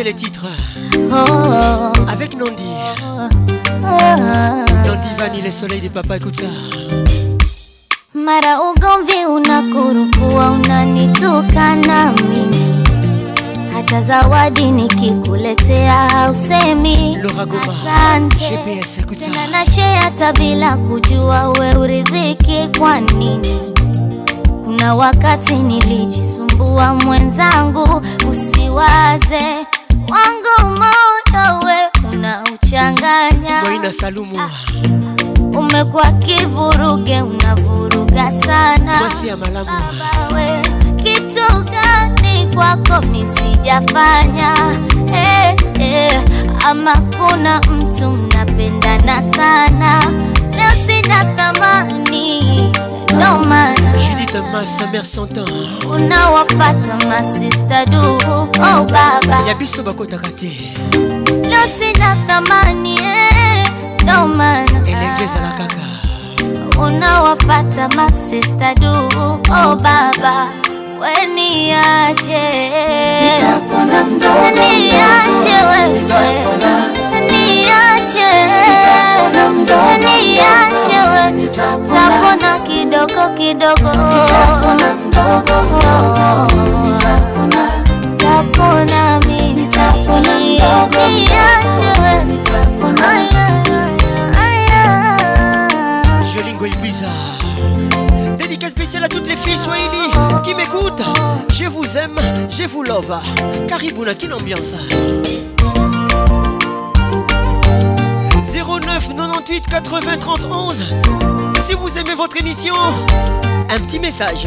écouter les titres avec Nandi. Nandi Vani, le soleil des papas, écoute ça. Mara ugomvi unakurukua, unanitukana mimi, hata zawadi nikikuletea hausemi asante, tena nashare hata bila kujua we uridhiki kwa nini? Kuna wakati nilijisumbua mwenzangu, usiwaze wangu moyo we unauchanganya. Moina Salumu ah, umekuwa kivuruge, unavuruga sana. Basi ya Malamu we, kitu gani kwako misijafanya? Eh, eh, ama kuna mtu mnapendana sana, leo sina thamani ndo maana Wapata masa mersantin Una wapata masista du Oh baba Yabiso bakotaka te Lose na thamani eh No man Elenge ezala kaka Una wapata masista du Oh baba Weniache Nitapona mdogo Niache wewe Nitapona niache, niache we tapona kidogo kidogo, tapona mi niache we Jolingo Ibiza Dédicace spéciale à toutes les filles swahili qui m'écoutent. Je vous aime, je vous love. Caribou, quelle ambiance! 09 98 80 11 Si vous aimez votre émission, un petit message.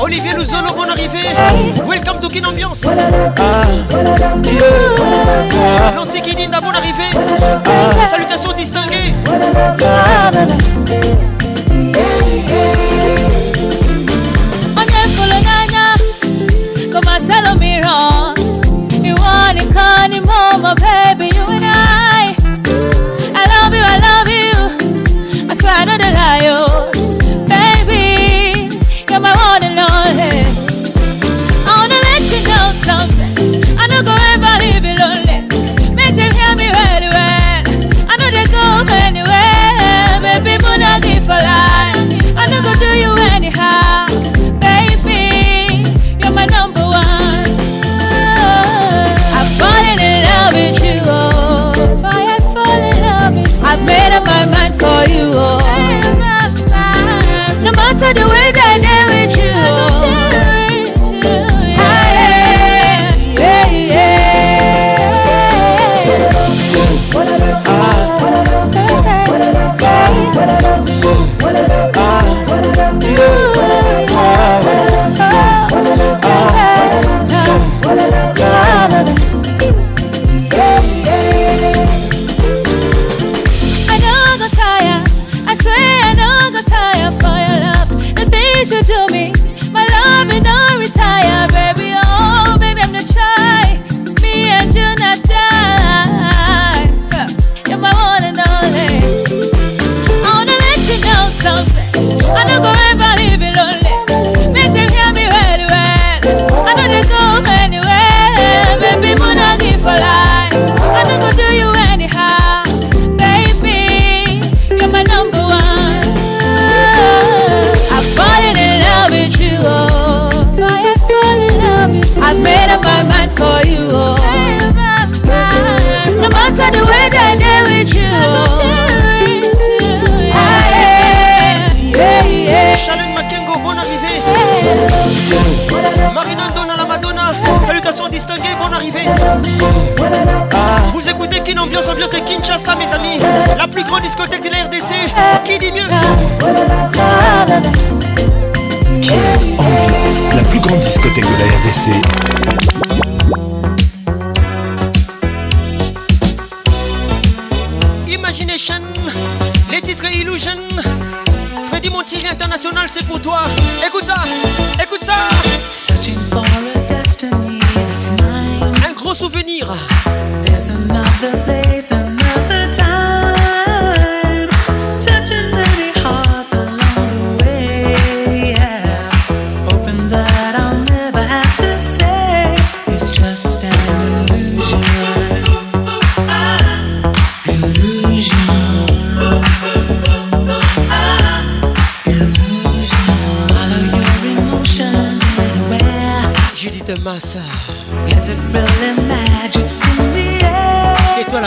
Olivier Luzolo, bonne arrivée. Welcome to Kin Ambiance. Nancy Kidinda, bonne arrivée. Salutations distinguées. Imagination, les titres Illusion. Freddy Montier International, c'est pour toi. Écoute ça.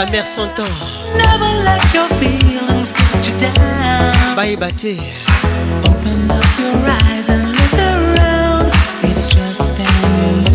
Never let your feelings get you down. Open up your eyes and look around. It's just standing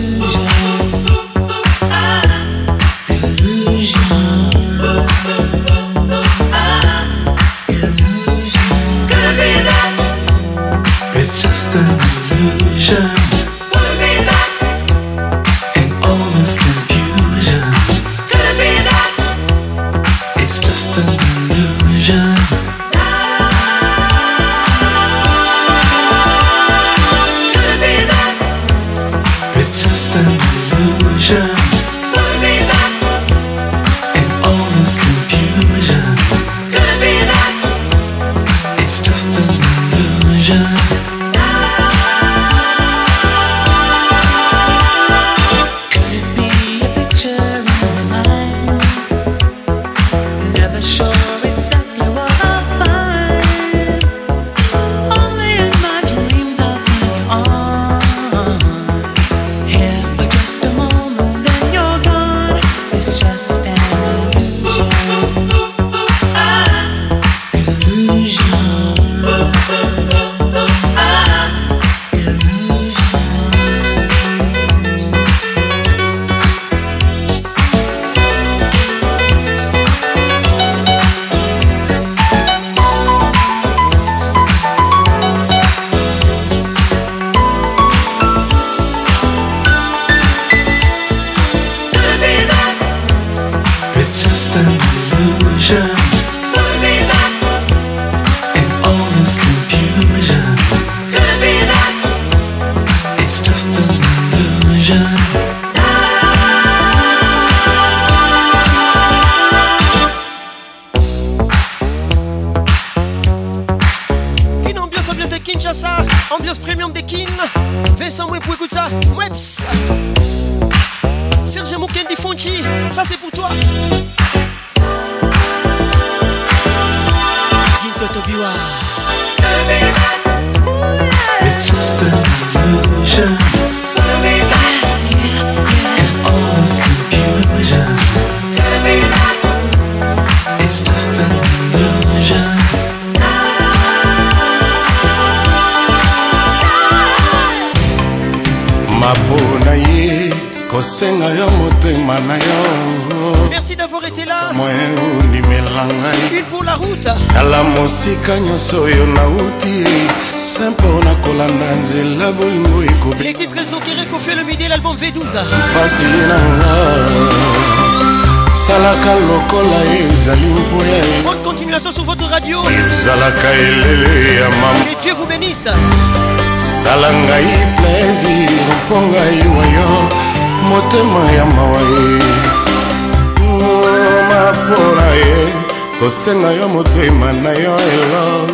nasenga yo motema na yo elo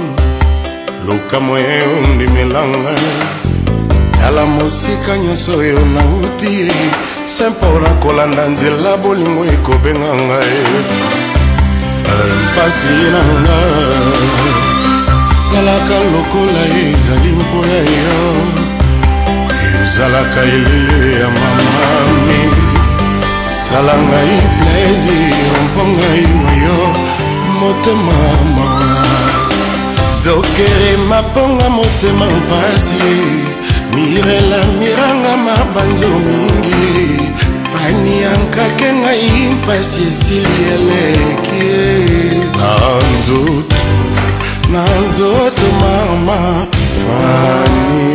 luka moye ondimelanga tala mosika nyonso oyo nauti simpo na kolanda nzela bolingo ekobenga ngai mpasi na nga salaka lokola ezali mpo ya yo ezalaka elile ya mamami sala ngai plaisir mpo ngai wayo motema mawa zokere maponga motema mpasi mirela miranga mabanzo mingi paniankake ngai mpasi esili eleki na nzoto na nzoto mama fani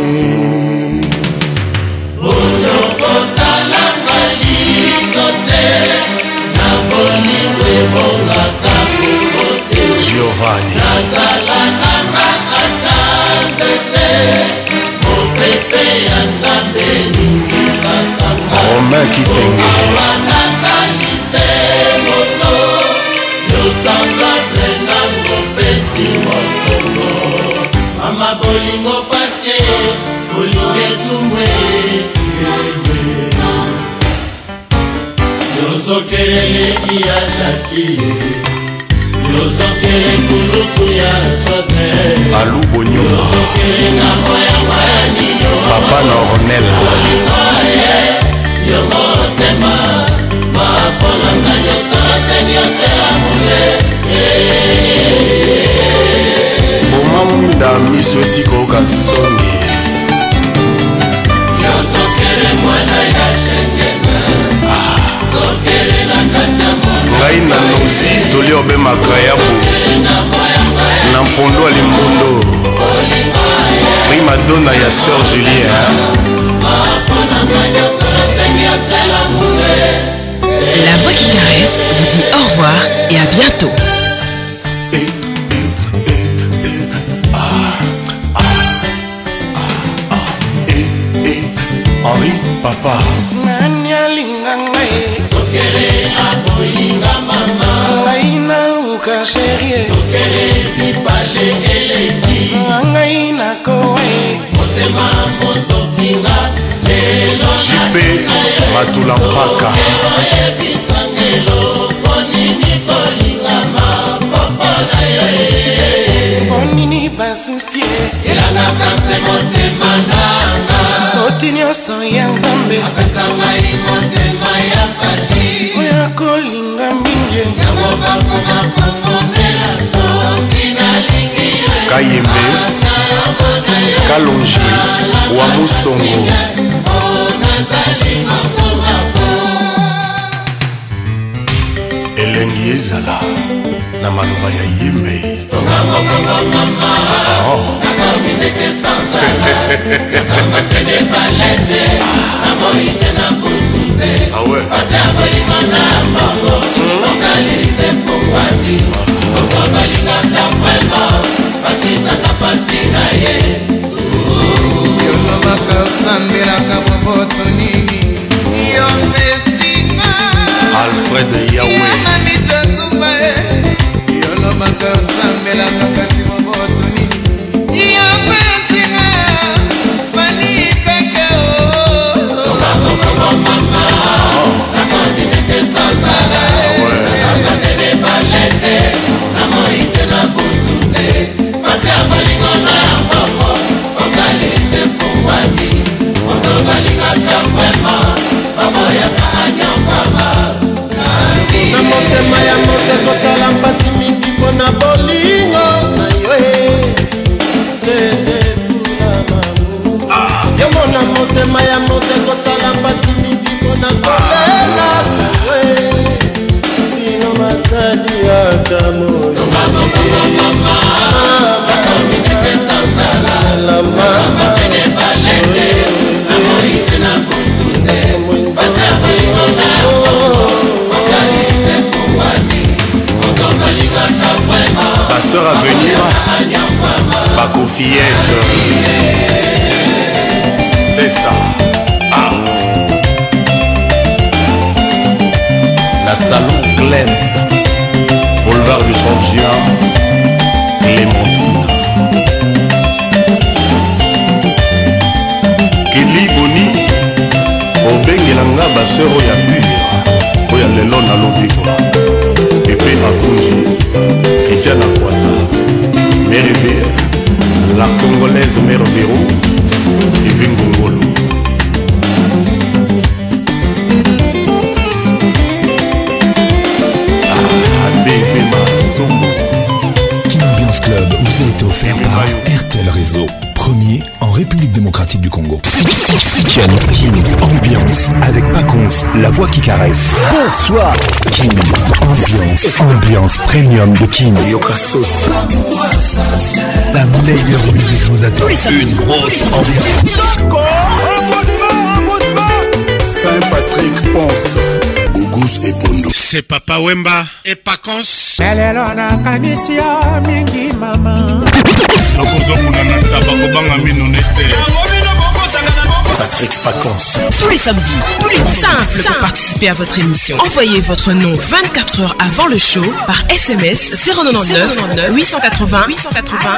olokotala ngai liso te na bolingo ebongaka giovanni nazalananga ata nzete mopepe ya nzambe eningisakanga romain kitengeoa nasalise moto yosemblable nango pesi mokongo mama bolingo pasie bolingo etumbwe yozokeleleki ya jakile tozokele kuluku ya sose alubonyoozokele na moyama ya nino papa nornel olingo ye yo motema maponanga nyosala se nyosela moye boma mwinda miso etikoka songi ngai na nozi toli obemaka yabu na mpondo alimbondo primadona ya sœur julien La voix qui caresse vous dit au revoir et à bientôt. Henri, ah, ah, ah, eh, eh. papa. jipe matula mpaka onini basusie elalaka se motema nanga oti nyonso ya nzambe apesangai motema ya faji oyo akolinga mingi yango bakoma kokomela soki kayembe kalongi wa musongo elengi ezala na maloba ya yembe pasi ah. ya ah bolingo na mbongo okalili te fungwami okobalingaka vraimen hmm. basisaka pasi na ye yolobaka osambelaka boboto nini yo mpesinga alfred yaweamamicatuba ye yolobaka osambelaka kasi boboto nini yo mpesinga panikake o tokakokobomama nakonineke sozala asakwema baboyaka anyokwama na motema ya moto kosala mpasi mingi mpona bolingo na yo eh. ah. yomona motema ya moto kosala mpasi mingi mpona ah. kolela eh. bino matadi ata moi soeur à venir bakofiette c'est ça ah. la salon glems boulevard du 30 juin clémentine keli boni obengelanga basoeur oyo ya mur oyo lelo nalobikwa ici Akunji, Christian Akwasa, Mère Hébert, la Congolaise Mère Véro, Yves Ngongolo. Ah, bébé Club vous été offert par RTL Réseau, premier République démocratique du Congo. Kim ambiance, avec Paconce, la voix qui caresse. Bonsoir. Kim ambiance, ambiance premium de Kim. Yokasos. La meilleure musique vous attend. Une grosse ambiance. Saint-Patrick pense. C'est Papa Wemba et Pacons. Patrick Tous les samedis, plus simple pour participer à votre émission. Envoyez votre nom 24 heures avant le show par SMS 099 880 880